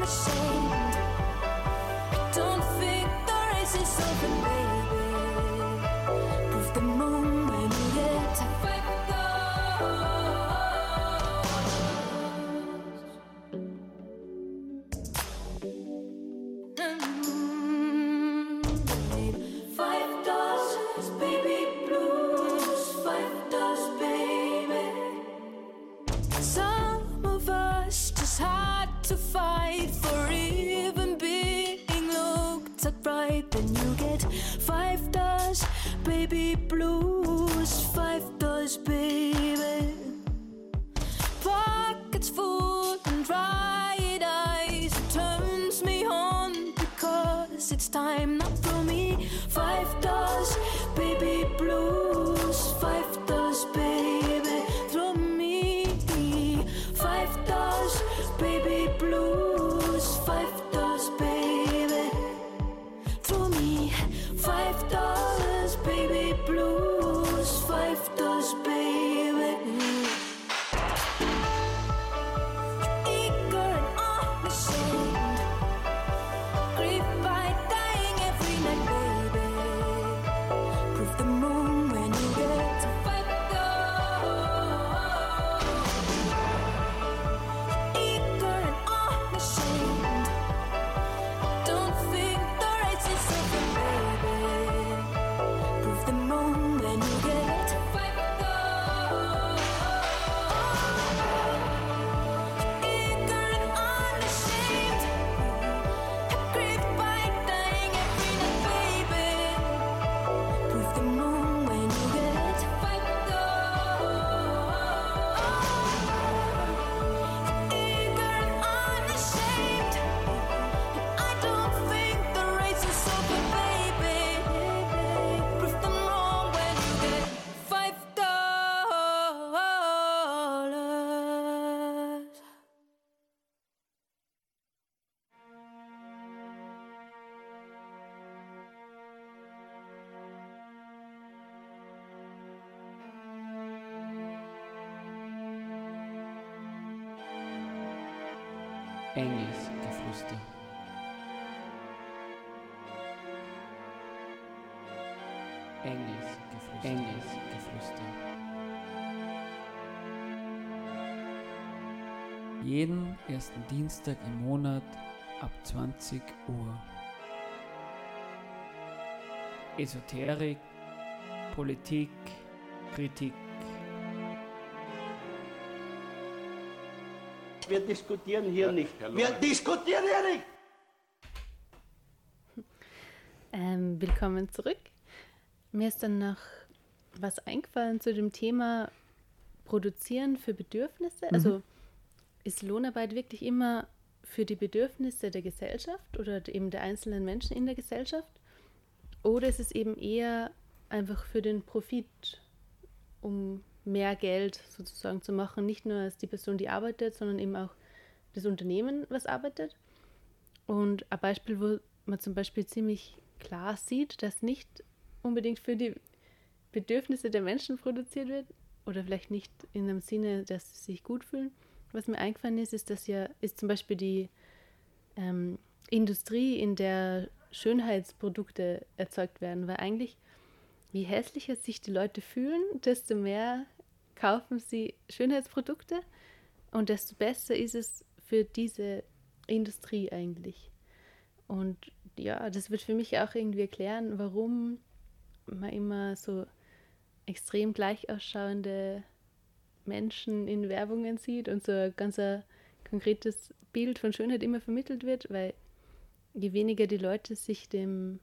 my soul. Enges Geflüster. Enges Geflüster. Enges Geflüster. Jeden ersten Dienstag im Monat ab 20 Uhr. Esoterik, Politik, Kritik. Wir diskutieren hier nicht. Wir diskutieren hier nicht. Ähm, willkommen zurück. Mir ist dann noch was eingefallen zu dem Thema Produzieren für Bedürfnisse. Also ist Lohnarbeit wirklich immer für die Bedürfnisse der Gesellschaft oder eben der einzelnen Menschen in der Gesellschaft? Oder ist es eben eher einfach für den Profit, um mehr Geld sozusagen zu machen? Nicht nur als die Person, die arbeitet, sondern eben auch das Unternehmen, was arbeitet. Und ein Beispiel, wo man zum Beispiel ziemlich klar sieht, dass nicht unbedingt für die Bedürfnisse der Menschen produziert wird oder vielleicht nicht in dem Sinne, dass sie sich gut fühlen. Was mir eingefallen ist, ist, dass ja ist zum Beispiel die ähm, Industrie, in der Schönheitsprodukte erzeugt werden, weil eigentlich je hässlicher sich die Leute fühlen, desto mehr kaufen sie Schönheitsprodukte und desto besser ist es für diese Industrie eigentlich. Und ja, das wird für mich auch irgendwie erklären, warum man immer so extrem gleich ausschauende Menschen in Werbungen sieht und so ein ganz konkretes Bild von Schönheit immer vermittelt wird, weil je weniger die Leute sich dem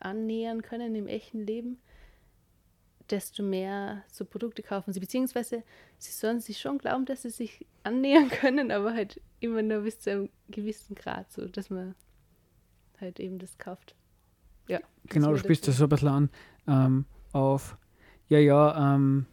annähern können im echten Leben, desto mehr so Produkte kaufen sie. Beziehungsweise sie sollen sich schon glauben, dass sie sich annähern [LAUGHS] können, aber halt immer nur bis zu einem gewissen Grad, so dass man halt eben das kauft. Ja. Genau, du spielst das so ein bisschen an ähm, auf, ja, ja, ähm,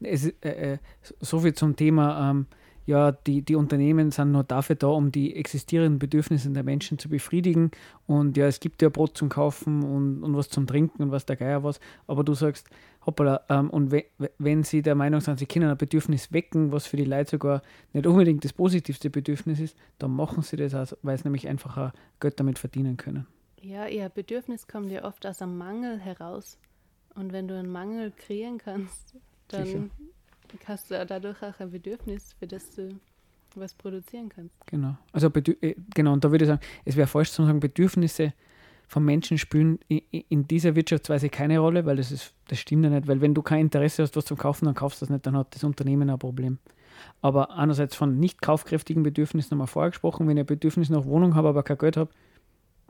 es, äh, äh, so viel zum Thema, ähm, ja, die, die Unternehmen sind nur dafür da, um die existierenden Bedürfnisse der Menschen zu befriedigen. Und ja, es gibt ja Brot zum Kaufen und, und was zum Trinken und was der Geier was. Aber du sagst, hoppala, ähm, und we, we- wenn sie der Meinung sind, sie können ein Bedürfnis wecken, was für die Leute sogar nicht unbedingt das positivste Bedürfnis ist, dann machen sie das, auch, weil sie nämlich einfach auch Geld damit verdienen können. Ja, ihr Bedürfnis kommt ja oft aus einem Mangel heraus. Und wenn du einen Mangel kreieren kannst, dann Sicher. Hast du dadurch auch ein Bedürfnis, für das du was produzieren kannst. Genau. Also äh, genau, und da würde ich sagen, es wäre falsch zu sagen, Bedürfnisse von Menschen spielen in dieser Wirtschaftsweise keine Rolle, weil das ist, das stimmt ja nicht, weil wenn du kein Interesse hast, was zum Kaufen, dann kaufst du das nicht, dann hat das Unternehmen ein Problem. Aber einerseits von nicht kaufkräftigen Bedürfnissen haben wir vorher gesprochen, wenn ich ein Bedürfnis nach Wohnung habe, aber kein Geld habe,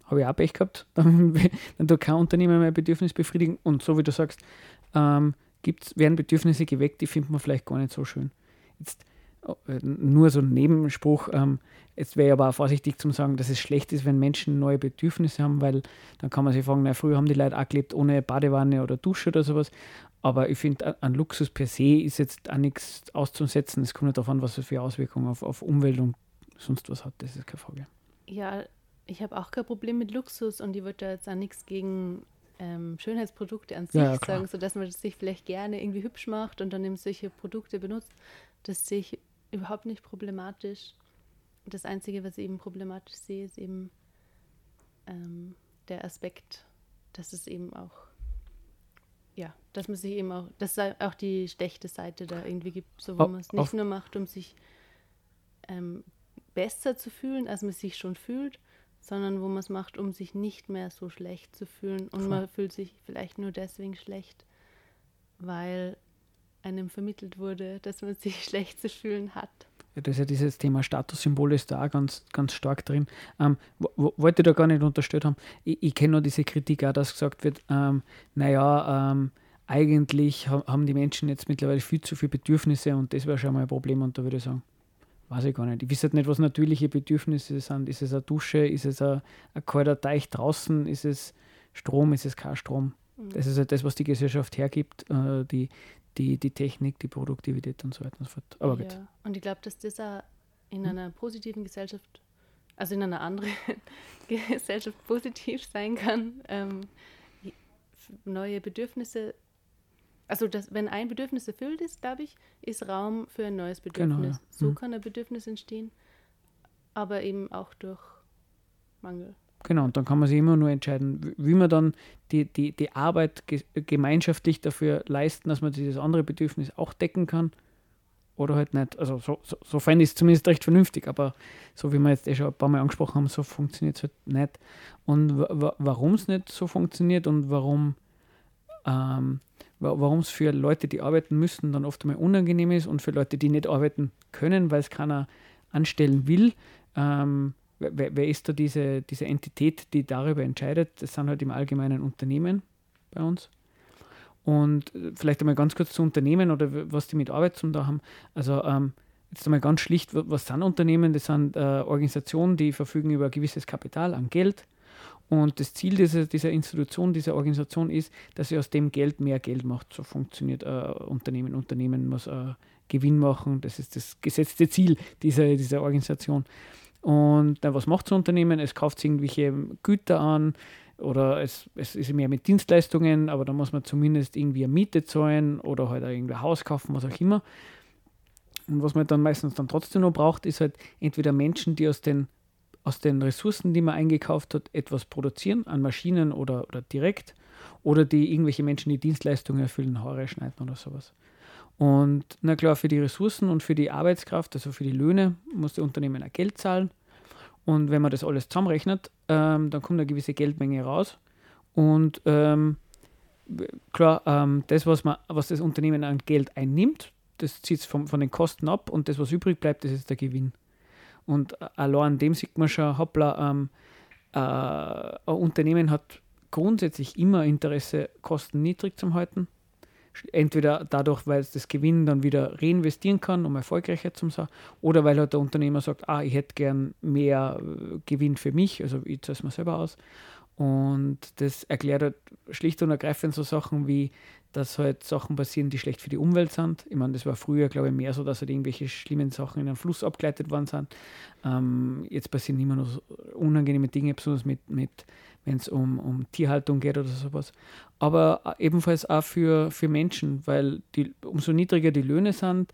habe ich auch Pech gehabt, [LAUGHS] dann, dann tut kein Unternehmen mein Bedürfnis befriedigen. Und so wie du sagst, ähm, gibt's, werden Bedürfnisse geweckt, die findet man vielleicht gar nicht so schön. Jetzt äh, nur so ein Nebenspruch, ähm, jetzt wäre ich aber auch vorsichtig zum sagen, dass es schlecht ist, wenn Menschen neue Bedürfnisse haben, weil dann kann man sich fragen, na, früher haben die Leute auch gelebt ohne Badewanne oder Dusche oder sowas. Aber ich finde, an Luxus per se ist jetzt auch nichts auszusetzen. Es kommt nicht darauf an, was es für Auswirkungen auf, auf Umwelt und sonst was hat. Das ist keine Frage. Ja, ich habe auch kein Problem mit Luxus und ich würde da jetzt auch nichts gegen ähm, Schönheitsprodukte an sich Ja, sagen, sodass man sich vielleicht gerne irgendwie hübsch macht und dann eben solche Produkte benutzt. Das sehe ich überhaupt nicht problematisch. Das Einzige, was ich eben problematisch sehe, ist eben ähm, der Aspekt, dass es eben auch, ja, dass man sich eben auch, dass es auch die schlechte Seite da irgendwie gibt, so wo man es nicht nur macht, um sich ähm, besser zu fühlen, als man sich schon fühlt, sondern wo man es macht, um sich nicht mehr so schlecht zu fühlen. Und Voll. man fühlt sich vielleicht nur deswegen schlecht, weil einem vermittelt wurde, dass man sich [LAUGHS] schlecht zu fühlen hat. Ja, das ist ja dieses Thema Statussymbol ist da auch ganz, ganz stark drin. Ähm, wo- wo- wollte ich da gar nicht unterstellt haben. Ich, ich kenne nur diese Kritik auch, dass gesagt wird, ähm, naja, ähm, eigentlich ha- haben die Menschen jetzt mittlerweile viel zu viele Bedürfnisse und das wäre schon mal ein Problem. Und da würde ich sagen, weiß ich gar nicht. Ich weiß halt nicht, was natürliche Bedürfnisse sind. Ist es eine Dusche? Ist es ein, ein kalter Teich draußen? Ist es Strom? Ist es kein Strom? Das ist halt das, was die Gesellschaft hergibt, äh, die, die, die Technik, die Produktivität und so weiter und so fort. Aber gut. Ja. Und ich glaube, dass das auch in einer positiven Gesellschaft, also in einer anderen [LAUGHS] Gesellschaft positiv sein kann, ähm, neue Bedürfnisse, also dass, wenn ein Bedürfnis erfüllt ist, glaube ich, ist Raum für ein neues Genau, Bedürfnis. ja. So Mhm. kann ein Bedürfnis entstehen, aber eben auch durch Mangel. Genau, und dann kann man sich immer nur entscheiden, wie- man dann die, die, die Arbeit ge gemeinschaftlich dafür leisten, dass man dieses andere Bedürfnis auch decken kann oder halt nicht. Also so, so, so fände ich es zumindest recht vernünftig, aber so wie wir jetzt eh schon ein paar Mal angesprochen haben, so funktioniert es halt nicht. Und wa- wa- warum es nicht so funktioniert und warum ähm, warum es für Leute, die arbeiten müssen, dann oft einmal unangenehm ist und für Leute, die nicht arbeiten können, weil es keiner anstellen will, ähm, wer, wer ist da diese, diese Entität, die darüber entscheidet? Das sind halt im Allgemeinen Unternehmen bei uns. Und äh, vielleicht einmal ganz kurz zu Unternehmen oder was die mit Arbeit zu tun haben. Also ähm, jetzt einmal ganz schlicht, wa- was sind Unternehmen? Das sind äh, Organisationen, die verfügen über ein gewisses Kapital an Geld. Und das Ziel dieser, dieser Institution, dieser Organisation ist, dass sie aus dem Geld mehr Geld macht. So funktioniert äh, Unternehmen. Unternehmen muss äh, Gewinn machen. Das ist das gesetzte Ziel dieser, dieser Organisation. Und na, was macht so ein Unternehmen? Es kauft irgendwelche Güter an oder es, es ist mehr mit Dienstleistungen, aber da muss man zumindest irgendwie eine Miete zahlen oder halt ein Haus kaufen, was auch immer. Und was man dann meistens dann trotzdem noch braucht, ist halt entweder Menschen, die aus den, aus den Ressourcen, die man eingekauft hat, etwas produzieren, an Maschinen oder, oder direkt, oder die irgendwelche Menschen, die Dienstleistungen erfüllen, Haare schneiden oder sowas. Und na klar, für die Ressourcen und für die Arbeitskraft, also für die Löhne, muss das Unternehmen auch Geld zahlen. Und wenn man das alles zusammenrechnet, ähm, dann kommt eine gewisse Geldmenge raus. Und ähm, klar, ähm, das, was, man, was das Unternehmen an Geld einnimmt, das zieht es von den Kosten ab und das, was übrig bleibt, das ist der Gewinn. Und allein dem sieht man schon, hoppla, ähm, äh, ein Unternehmen hat grundsätzlich immer Interesse, Kosten niedrig zu halten. Entweder dadurch, weil es das Gewinn dann wieder reinvestieren kann, um erfolgreicher zu sein, oder weil halt der Unternehmer sagt, ah, ich hätte gern mehr äh, Gewinn für mich, also ich zahle es mir selber aus. Und das erklärt halt schlicht und ergreifend so Sachen wie, dass halt Sachen passieren, die schlecht für die Umwelt sind. Ich meine, das war früher, glaube ich, mehr so, dass halt irgendwelche schlimmen Sachen in einen Fluss abgeleitet worden sind. Ähm, jetzt passieren immer noch so unangenehme Dinge, besonders mit, mit wenn es um, um Tierhaltung geht oder sowas. Aber ebenfalls auch für, für Menschen, weil die, umso niedriger die Löhne sind,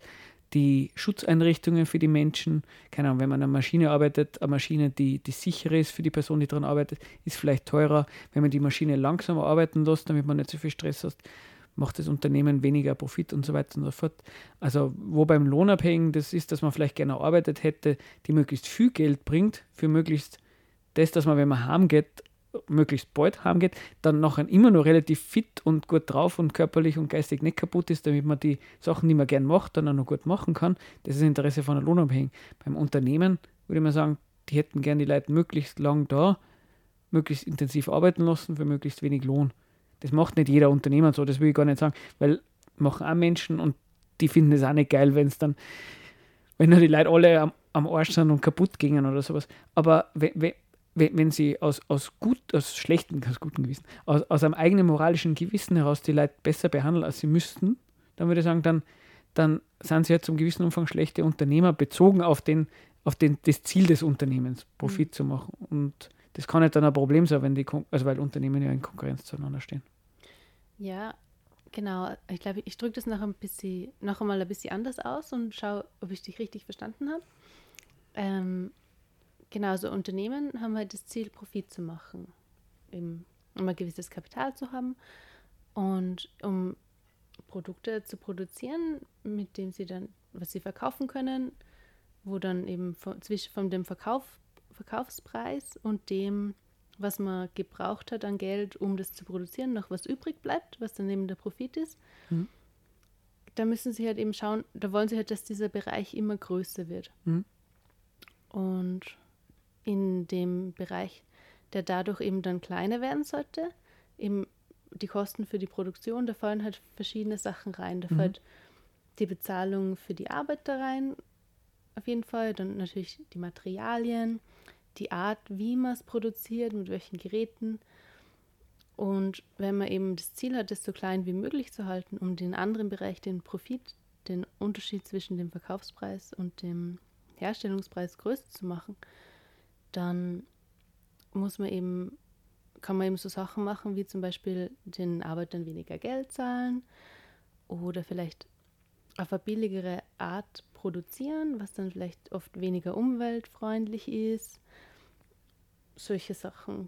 die Schutzeinrichtungen für die Menschen. Keine Ahnung, wenn man an einer Maschine arbeitet, eine Maschine, die, die sicherer ist für die Person, die daran arbeitet, ist vielleicht teurer. Wenn man die Maschine langsamer arbeiten lässt, damit man nicht so viel Stress hat, macht das Unternehmen weniger Profit und so weiter und so fort. Also, wo beim Lohnabhängigen das ist, dass man vielleicht gerne arbeitet hätte, die möglichst viel Geld bringt, für möglichst das, dass man, wenn man heimgeht, möglichst bald heimgeht, dann nachher immer noch relativ fit und gut drauf und körperlich und geistig nicht kaputt ist, damit man die Sachen, die man gern macht, dann auch noch gut machen kann. Das ist das Interesse von der Lohnabhängigen. Beim Unternehmen würde man sagen, die hätten gern die Leute möglichst lang da, möglichst intensiv arbeiten lassen für möglichst wenig Lohn. Das macht nicht jeder Unternehmer so, das will ich gar nicht sagen, weil machen auch Menschen und die finden es auch nicht geil, wenn es dann, wenn dann die Leute alle am, am Arsch sind und kaputt gingen oder sowas. Aber wenn, wenn, wenn sie aus, aus gut, aus schlechten, aus guten Gewissen, aus, aus einem eigenen moralischen Gewissen heraus die Leute besser behandeln, als sie müssten, dann würde ich sagen, dann, dann sind sie ja zum gewissen Umfang schlechte Unternehmer, bezogen auf, den, auf den, das Ziel des Unternehmens, Profit mhm. zu machen. Und das kann nicht dann ein Problem sein, wenn die, also weil Unternehmen ja in Konkurrenz zueinander stehen. Ja, genau. Ich glaube, ich drücke das noch ein bisschen, noch einmal ein bisschen anders aus und schaue, ob ich dich richtig verstanden habe. Ähm, genau, so Unternehmen haben halt das Ziel, Profit zu machen, um ein gewisses Kapital zu haben und um Produkte zu produzieren, mit dem sie dann, was sie verkaufen können, wo dann eben von, zwischen von dem Verkauf, Verkaufspreis und dem, was man gebraucht hat an Geld, um das zu produzieren, noch was übrig bleibt, was dann eben der Profit ist. Mhm. Da müssen sie halt eben schauen, da wollen sie halt, dass dieser Bereich immer größer wird. Mhm. Und in dem Bereich, der dadurch eben dann kleiner werden sollte, eben die Kosten für die Produktion, da fallen halt verschiedene Sachen rein. Da mhm. fällt die Bezahlung für die Arbeit da rein, auf jeden Fall. Dann natürlich die Materialien, die Art, wie man es produziert, mit welchen Geräten. Und wenn man eben das Ziel hat, das so klein wie möglich zu halten, um den anderen Bereich, den Profit, den Unterschied zwischen dem Verkaufspreis und dem Herstellungspreis größer zu machen, dann muss man eben, kann man eben so Sachen machen, wie zum Beispiel den Arbeitern weniger Geld zahlen oder vielleicht auf eine billigere Art produzieren, was dann vielleicht oft weniger umweltfreundlich ist. Solche Sachen.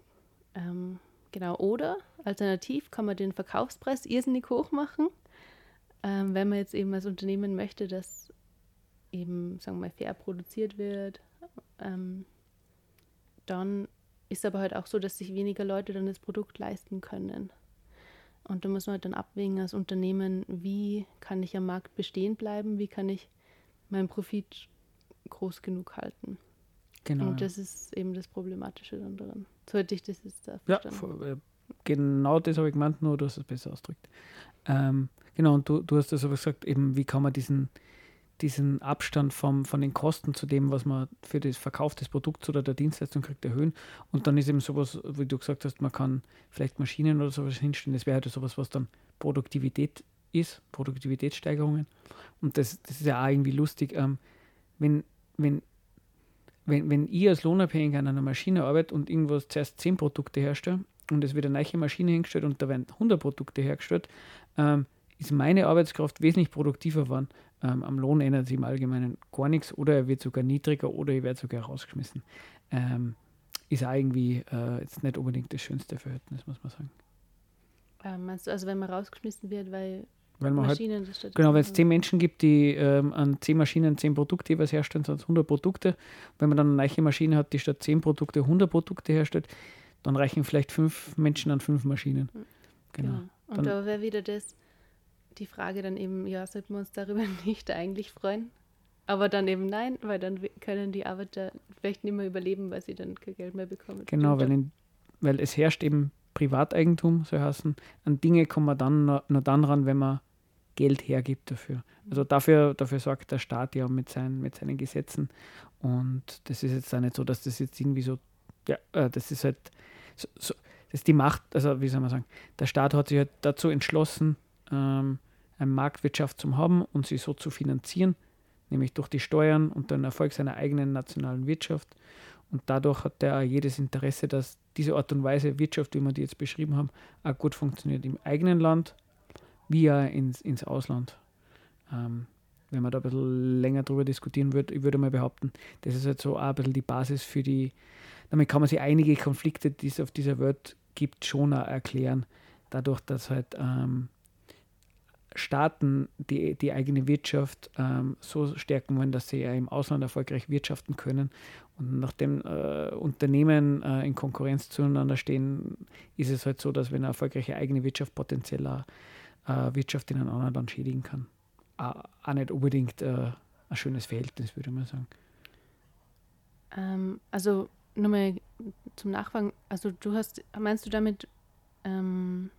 Ähm, genau. Oder alternativ kann man den Verkaufspreis irrsinnig hoch machen, ähm, wenn man jetzt eben als Unternehmen möchte, dass eben, sagen wir mal, fair produziert wird. Ähm, dann ist aber halt auch so, dass sich weniger Leute dann das Produkt leisten können. Und da muss man halt dann abwägen als Unternehmen, wie kann ich am Markt bestehen bleiben, wie kann ich meinen Profit groß genug halten. Genau. Und das ist eben das Problematische dann daran. So hätte ich das jetzt da verstanden. Ja, äh, genau das habe ich gemeint, nur du hast es besser ausgedrückt. Ähm, genau, und du, du hast aber gesagt, eben, wie kann man diesen, diesen Abstand vom, von den Kosten zu dem, was man für das Verkauf des Produkts oder der Dienstleistung kriegt, erhöhen. Und dann ist eben sowas, wie du gesagt hast, man kann vielleicht Maschinen oder sowas hinstellen. Das wäre halt sowas, was dann Produktivität ist, Produktivitätssteigerungen. Und das, das ist ja auch irgendwie lustig, ähm, wenn, wenn, wenn, wenn ich als Lohnabhängiger an einer Maschine arbeite und irgendwas zuerst 10 Produkte herstelle und es wird eine neue Maschine hingestellt und da werden 100 Produkte hergestellt, ähm, ist meine Arbeitskraft wesentlich produktiver geworden, ähm, am Lohn ändert sich im Allgemeinen gar nichts oder er wird sogar niedriger oder er wird sogar rausgeschmissen. Ähm, ist auch irgendwie äh, jetzt nicht unbedingt das schönste Verhältnis, muss man sagen. Ähm, meinst du, also wenn man rausgeschmissen wird, weil weil man halt Maschinen halt, genau, wenn es zehn Menschen gibt, die ähm, an zehn Maschinen zehn Produkte jeweils herstellen, sind es 100 Produkte. Wenn man dann eine neue Maschine hat, die statt zehn Produkte 100 Produkte herstellt, dann reichen vielleicht fünf Menschen an fünf Maschinen. Hm. Genau. genau. Und dann, da wäre wieder das, die Frage dann eben, ja, sollten wir uns darüber [LAUGHS] nicht eigentlich freuen? Aber dann eben nein, weil dann können die Arbeiter vielleicht nicht mehr überleben, weil sie dann kein Geld mehr bekommen. Genau, weil, in, weil es herrscht eben Privateigentum, so heißen. An Dinge kommt man dann nur, nur dann ran, wenn man Geld hergibt dafür. Also dafür, dafür sorgt der Staat ja mit seinen, mit seinen Gesetzen. Und das ist jetzt auch nicht so, dass das jetzt irgendwie so, ja, äh, das ist halt, so, so, das ist die Macht, also wie soll man sagen, der Staat hat sich halt dazu entschlossen, ähm, eine Marktwirtschaft zu haben und sie so zu finanzieren, nämlich durch die Steuern und den Erfolg seiner eigenen nationalen Wirtschaft. Und dadurch hat er jedes Interesse, dass diese Art und Weise Wirtschaft, wie wir die jetzt beschrieben haben, auch gut funktioniert im eigenen Land wie auch ins, ins Ausland. Ähm, wenn man da ein bisschen länger drüber diskutieren würde, ich würde mal behaupten, das ist halt so auch ein bisschen die Basis für die, damit kann man sich einige Konflikte, die es auf dieser Welt gibt, schon auch erklären. Dadurch, dass halt ähm, Staaten die, die eigene Wirtschaft ähm, so stärken wollen, dass sie ja im Ausland erfolgreich wirtschaften können. Und nachdem äh, Unternehmen äh, in Konkurrenz zueinander stehen, ist es halt so, dass wenn eine erfolgreiche eigene Wirtschaft potenziell auch, äh, Wirtschaft in einem anderen Land schädigen kann. Auch, auch nicht unbedingt äh, ein schönes Verhältnis, würde ich mal sagen. Ähm, also nochmal zum Nachfragen. Also du hast, meinst du damit, ähm,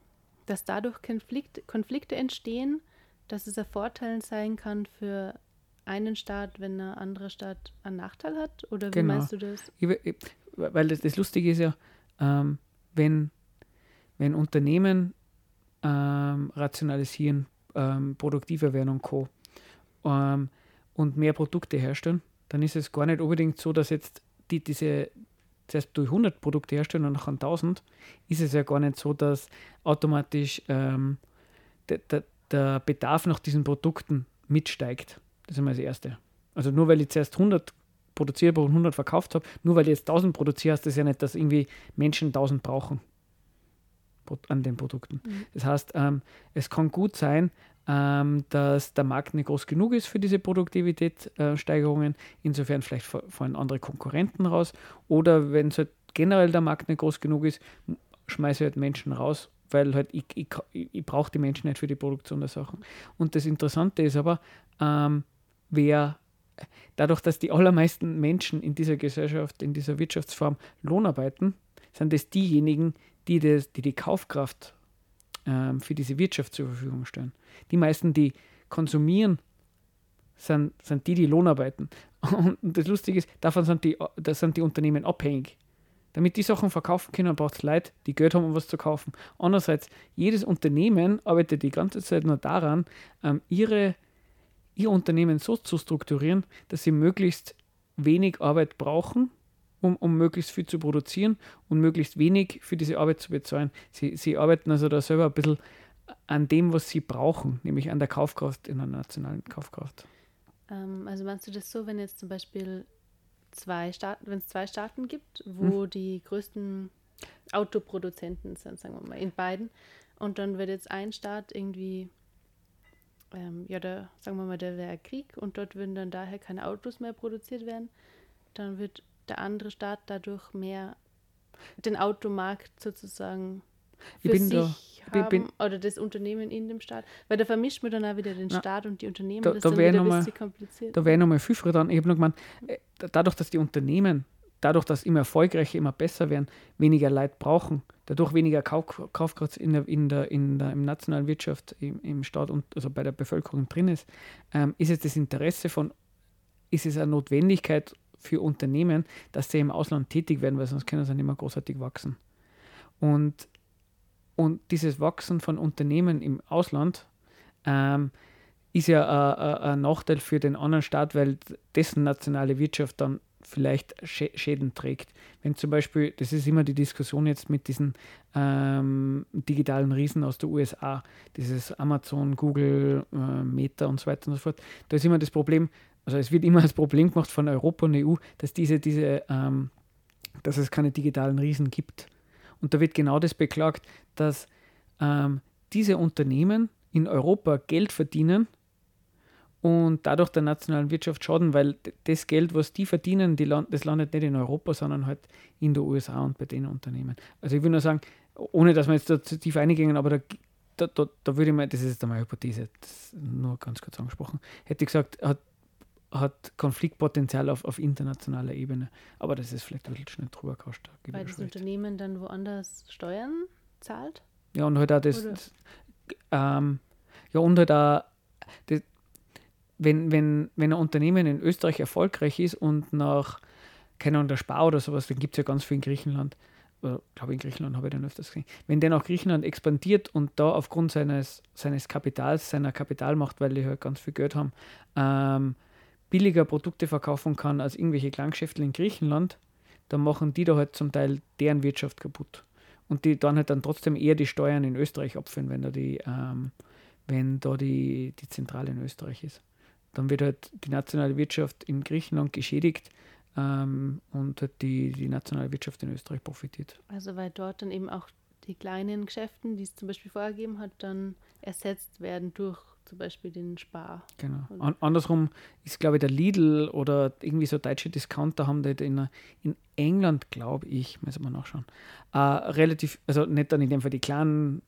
dass dadurch Konflikt, Konflikte entstehen, dass es ein Vorteil sein kann für einen Staat, wenn ein anderer Staat einen Nachteil hat? Oder wie Genau. meinst du das? Ich, ich, weil das, das Lustige ist ja, ähm, wenn, wenn Unternehmen ähm, rationalisieren, ähm, produktiver werden und Co. Ähm, und mehr Produkte herstellen, dann ist es gar nicht unbedingt so, dass jetzt die diese zuerst durch 100 Produkte herstellen und nachher 1000, ist es ja gar nicht so, dass automatisch ähm, der, der, der Bedarf nach diesen Produkten mitsteigt. Das ist einmal das Erste. Also nur weil ich zuerst 100 produziert habe und 100 verkauft habe, nur weil ich jetzt 1000 produziere, heißt das ja nicht, dass irgendwie Menschen 1000 brauchen an den Produkten. Das heißt, ähm, es kann gut sein, ähm, dass der Markt nicht groß genug ist für diese Produktivitätssteigerungen. Insofern vielleicht fa- fallen andere Konkurrenten raus. Oder wenn es halt generell der Markt nicht groß genug ist, schmeiße ich halt Menschen raus, weil halt ich, ich, ich, brauche die Menschen nicht für die Produktion der Sachen. Und das Interessante ist aber, ähm, wer dadurch, dass die allermeisten Menschen in dieser Gesellschaft, in dieser Wirtschaftsform Lohnarbeiten, sind es diejenigen, die das, die, die Kaufkraft ähm, für diese Wirtschaft zur Verfügung stellen. Die meisten, die konsumieren, sind, sind die, die Lohnarbeiten. [LAUGHS] Und das Lustige ist, davon sind die, da sind die Unternehmen abhängig. Damit die Sachen verkaufen können, braucht es Leute, die Geld haben, um was zu kaufen. Andererseits, jedes Unternehmen arbeitet die ganze Zeit nur daran, ähm, ihre, ihr Unternehmen so zu strukturieren, dass sie möglichst wenig Arbeit brauchen, um, um möglichst viel zu produzieren und möglichst wenig für diese Arbeit zu bezahlen. Sie, sie arbeiten also da selber ein bisschen an dem, was sie brauchen, nämlich an der Kaufkraft, in der nationalen Kaufkraft. Ähm, also meinst du das so, wenn jetzt zum Beispiel zwei Staaten, wenn es zwei Staaten gibt, wo die größten Autoproduzenten sind, sagen wir mal, in beiden, und dann wird jetzt ein Staat irgendwie, ähm, ja, da sagen wir mal, da wäre Krieg und dort würden dann daher keine Autos mehr produziert werden, dann wird der andere Staat dadurch mehr den Automarkt sozusagen für sich da- haben bin- oder das Unternehmen in dem Staat, weil da vermischt man dann auch wieder den Na, Staat und die Unternehmen, da- das da ist wieder noch ein mal- bisschen kompliziert. Da wäre nochmal viel früher dran. Ich habe nur gemeint, äh, dadurch, dass die Unternehmen, dadurch, dass immer erfolgreicher, immer besser werden, weniger Leute brauchen, dadurch weniger Kauf, Kaufkraft in der, in der, in der im nationalen Wirtschaft, im, im Staat und also bei der Bevölkerung drin ist, ähm, ist es das Interesse von, ist es eine Notwendigkeit für Unternehmen, dass sie im Ausland tätig werden, weil sonst können sie nicht mehr großartig wachsen. Und, und dieses Wachsen von Unternehmen im Ausland ähm, ist ja ein- ein- ein Nachteil für den anderen Staat, weil dessen nationale Wirtschaft dann vielleicht Schä- Schäden trägt. Wenn zum Beispiel, das ist immer die Diskussion jetzt mit diesen ähm, digitalen Riesen aus der USA, dieses Amazon, Google, äh, Meta und so weiter und so fort, da ist immer das Problem, also es wird immer als Problem gemacht von Europa und EU, dass diese, diese, ähm, dass es keine digitalen Riesen gibt. Und da wird genau das beklagt, dass ähm, diese Unternehmen in Europa Geld verdienen und dadurch der nationalen Wirtschaft schaden, weil das Geld, was die verdienen, die land, das landet nicht in Europa, sondern halt in den USA und bei den Unternehmen. Also ich will nur sagen, ohne dass wir jetzt da zu tief eingehen, aber da, da, da, da würde ich mal, das ist jetzt einmal Hypothese, nur ganz kurz angesprochen, hätte ich gesagt, hat, hat Konfliktpotenzial auf, auf internationaler Ebene. Aber das ist vielleicht ein bisschen schnell drüber gekascht. da Weil ich das. Unternehmen dann woanders Steuern zahlt? Ja, und halt auch das, ähm, ja, und halt auch, das, wenn, wenn, wenn ein Unternehmen in Österreich erfolgreich ist und nach, keine Ahnung, der Spar oder sowas, dann gibt es ja ganz viel in Griechenland, oder glaube in Griechenland habe ich den öfters gesehen, wenn der nach Griechenland expandiert und da aufgrund seines, seines Kapitals, seiner Kapitalmacht, weil die halt ganz viel Geld haben, ähm, billiger Produkte verkaufen kann als irgendwelche Klanggeschäfte in Griechenland, dann machen die da halt zum Teil deren Wirtschaft kaputt und die dann halt dann trotzdem eher die Steuern in Österreich abführen, wenn da die, ähm, wenn da die, die Zentrale in Österreich ist. dann wird halt die nationale Wirtschaft in Griechenland geschädigt ähm, und halt die, die nationale Wirtschaft in Österreich profitiert. Also weil dort dann eben auch die kleinen Geschäften, die es zum Beispiel vorher gegeben hat, dann ersetzt werden durch zum Beispiel den Spar. Genau. An, andersrum ist, glaube ich, der Lidl oder irgendwie so deutsche Discounter haben dort in, in England, glaube ich, muss man nachschauen, äh, relativ, also nicht dann in dem Fall die kleinen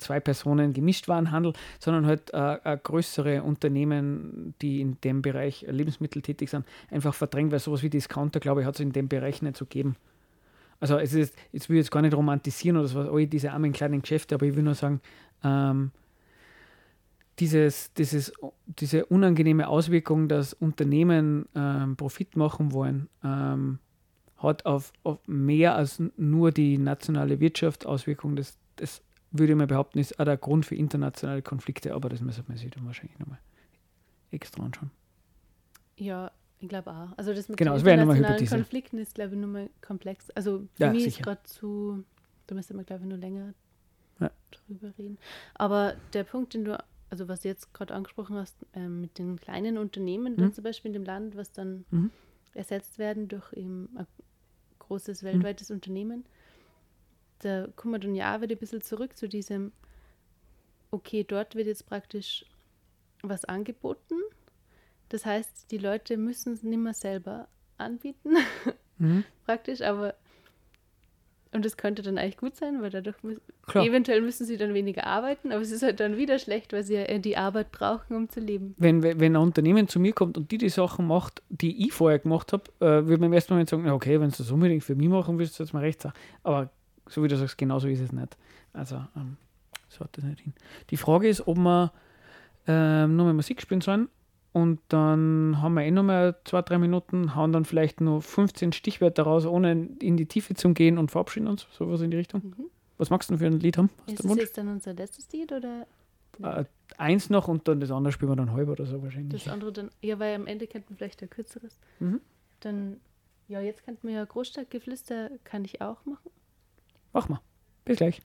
zwei Personen Gemischtwarenhandel, sondern halt äh, äh, größere Unternehmen, die in dem Bereich Lebensmittel tätig sind, einfach verdrängt, weil sowas wie Discounter, glaube ich, hat es in dem Bereich nicht so gegeben. Also es ist, jetzt will ich jetzt gar nicht romantisieren oder so, all diese armen kleinen Geschäfte, aber ich will nur sagen, ähm, dieses, dieses, diese unangenehme Auswirkung, dass Unternehmen ähm, Profit machen wollen, ähm, hat auf, auf mehr als nur die nationale Wirtschaft Auswirkungen. Das, das würde ich mal behaupten, ist auch der Grund für internationale Konflikte, aber das müssen wir sich dann wahrscheinlich nochmal extra anschauen. Ja, ich glaube auch. Also das mit Genau, den nochmal internationalen. Konflikten ist, glaube ich, nur mal komplex. Also für Ja, mich sicher. ist gerade zu, da müsste man, glaube ich, nur länger Ja. drüber reden. Aber der Punkt, den du, also was du jetzt gerade angesprochen hast, ähm, mit den kleinen Unternehmen, dann Mhm. zum Beispiel in dem Land, was dann Mhm. ersetzt werden durch eben ein großes weltweites Unternehmen, da kommen wir dann ja wieder ein bisschen zurück zu diesem, okay, dort wird jetzt praktisch was angeboten. Das heißt, die Leute müssen es nicht mehr selber anbieten, Mhm. [LAUGHS] praktisch, aber und das könnte dann eigentlich gut sein, weil dadurch mü Klar. eventuell müssen sie dann weniger arbeiten, aber es ist halt dann wieder schlecht, weil sie ja die Arbeit brauchen, um zu leben. Wenn, wenn ein Unternehmen zu mir kommt und die die Sachen macht, die ich vorher gemacht habe, äh, würde man im ersten Moment sagen, okay, wenn du das unbedingt für mich machen willst, soll es mir recht sein. Aber so wie du sagst, genauso ist es nicht. Also, ähm, so hat das nicht hin. Die Frage ist, ob wir ähm, nur mal Musik spielen sollen und dann haben wir eh noch mal zwei, drei Minuten, hauen dann vielleicht nur 15 Stichwörter raus, ohne in die Tiefe zu gehen und verabschieden uns, sowas in die Richtung. Mhm. Was magst du denn für ein Lied haben? Hast Ist das jetzt dann unser letztes Lied oder? Äh, eins noch und dann das andere spielen wir dann halb oder so wahrscheinlich. das andere dann? Ja, weil am Ende könnten wir vielleicht ein kürzeres. Mhm. Dann, ja, jetzt könnten wir ja Großstadtgeflüster, kann ich auch machen. Mach mal. Bis gleich.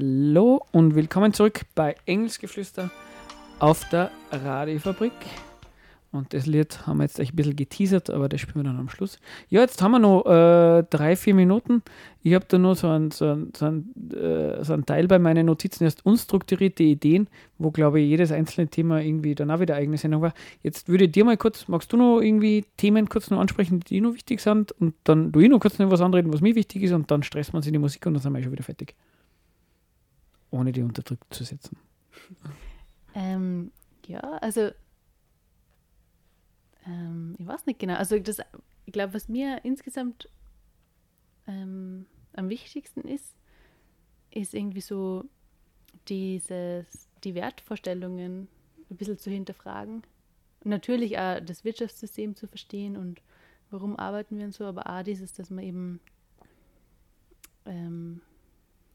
Hallo und willkommen zurück bei Engelsgeflüster auf der Radiofabrik. Und das Lied haben wir jetzt ein bisschen geteasert, aber das spielen wir dann am Schluss. Ja, jetzt haben wir noch äh, drei, vier Minuten. Ich habe da noch so einen, so so einen, äh, so einen Teil bei meinen Notizen, erst unstrukturierte Ideen, wo, glaube ich, jedes einzelne Thema irgendwie dann auch wieder eigene Sendung war. Jetzt würde ich dir mal kurz, magst du noch irgendwie Themen kurz noch ansprechen, die noch wichtig sind? Und dann du ich noch kurz noch was anreden, was mir wichtig ist, und dann stressen wir uns in die Musik und dann sind wir schon wieder fertig. Ohne die unterdrückt zu setzen. Ähm, ja, also ähm, ich weiß nicht genau. Also das, ich glaube, was mir insgesamt ähm, am wichtigsten ist, ist irgendwie so dieses, die Wertvorstellungen ein bisschen zu hinterfragen. Natürlich auch das Wirtschaftssystem zu verstehen und warum arbeiten wir und so, aber auch dieses, dass man eben ähm,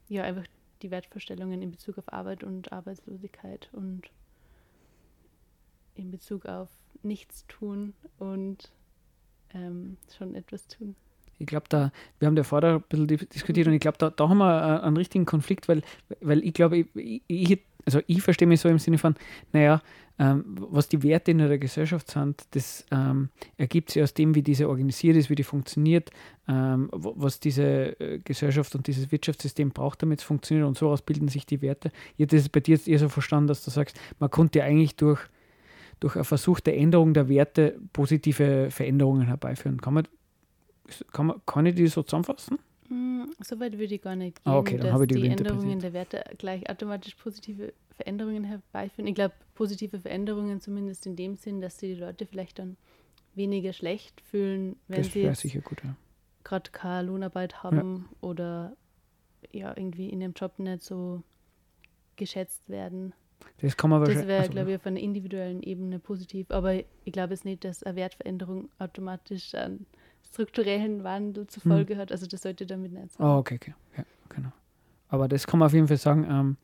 ja einfach die Wertvorstellungen in Bezug auf Arbeit und Arbeitslosigkeit und in Bezug auf nichts tun und ähm, schon etwas tun. Ich glaube, da, wir haben da vorher ein bisschen di- diskutiert und ich glaube, da, da haben wir äh, einen richtigen Konflikt, weil, weil ich glaube, ich, ich, also ich verstehe mich so im Sinne von, naja, ähm, was die Werte in der Gesellschaft sind, das ähm, ergibt sich aus dem, wie diese organisiert ist, wie die funktioniert, ähm, was diese äh, Gesellschaft und dieses Wirtschaftssystem braucht, damit es funktioniert und so aus bilden sich die Werte. Ich hätte das bei dir jetzt eher so verstanden, dass du sagst, man konnte eigentlich durch, durch einen Versuch der Änderung der Werte positive Veränderungen herbeiführen. Kann man kann, man, kann ich die so zusammenfassen? Mm, So weit würde ich gar nicht gehen, Ah, okay, dann dass die die. Änderungen der Werte gleich automatisch positive Veränderungen herbeiführen. Ich glaube, positive Veränderungen zumindest in dem Sinn, dass sich die Leute vielleicht dann weniger schlecht fühlen, wenn das sie ja. gerade keine Lohnarbeit haben oder ja irgendwie in ihrem Job nicht so geschätzt werden. Das kann man Das wäre, also, glaube ich, auf einer individuellen Ebene positiv. Aber ich glaube es nicht, dass eine Wertveränderung automatisch einen strukturellen Wandel zur Hm. Hat. Also das sollte damit nicht sein. Oh, okay, okay. Ja, genau. Aber das kann man auf jeden Fall sagen. Ähm,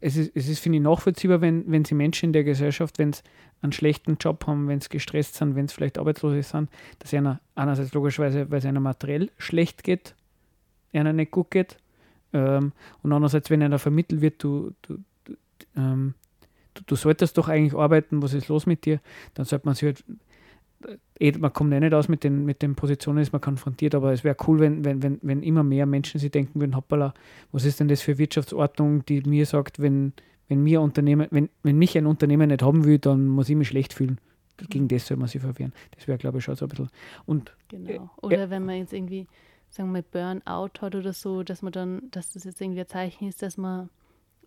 es ist, es ist, finde ich, nachvollziehbar, wenn, wenn sie Menschen in der Gesellschaft, wenn sie einen schlechten Job haben, wenn sie gestresst sind, wenn sie vielleicht arbeitslos sind, dass einer einerseits logischerweise, weil es einer materiell schlecht geht, einer nicht gut geht, ähm, und andererseits, wenn einer vermittelt wird, du, du, du, ähm, du, du solltest doch eigentlich arbeiten, was ist los mit dir, dann sollte man sich halt man kommt ja nicht aus mit den, mit den Positionen, ist man konfrontiert, aber es wäre cool, wenn, wenn, wenn, wenn immer mehr Menschen sich denken würden, hoppala, was ist denn das für Wirtschaftsordnung, die mir sagt, wenn, wenn mir Unternehmen, wenn, wenn mich ein Unternehmen nicht haben will, dann muss ich mich schlecht fühlen. Gegen das soll man sich verwehren. Das wäre, glaube ich, schon so ein bisschen. Und Genau. Oder wenn man jetzt irgendwie, sagen wir mal, Burnout hat oder so, dass man dann, dass das jetzt irgendwie ein Zeichen ist, dass man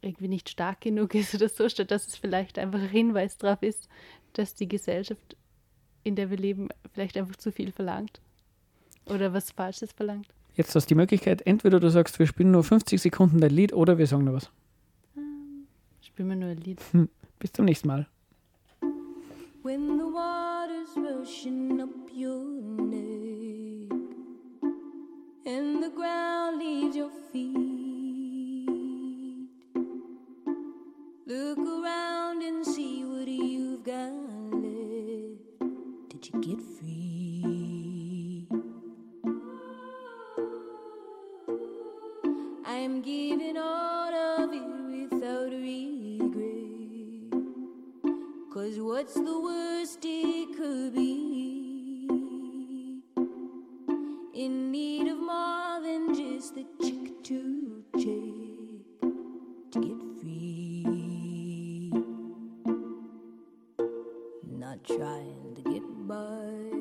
irgendwie nicht stark genug ist oder so, statt dass es vielleicht einfach ein Hinweis darauf ist, dass die Gesellschaft, in der wir leben, vielleicht einfach zu viel verlangt. Oder was Falsches verlangt. jetzt hast du die Möglichkeit, entweder du sagst, wir spielen nur 50 Sekunden dein Lied oder wir sagen noch was. Spielen wir nur ein Lied. Bis zum nächsten Mal. When the water's rushing up your neck and the ground leaves your feet, look around and see what you've got you get free? I'm giving all of it without regret. Cause what's the worst it could be? In need of more than just the chick to check to get free. Not trying to by.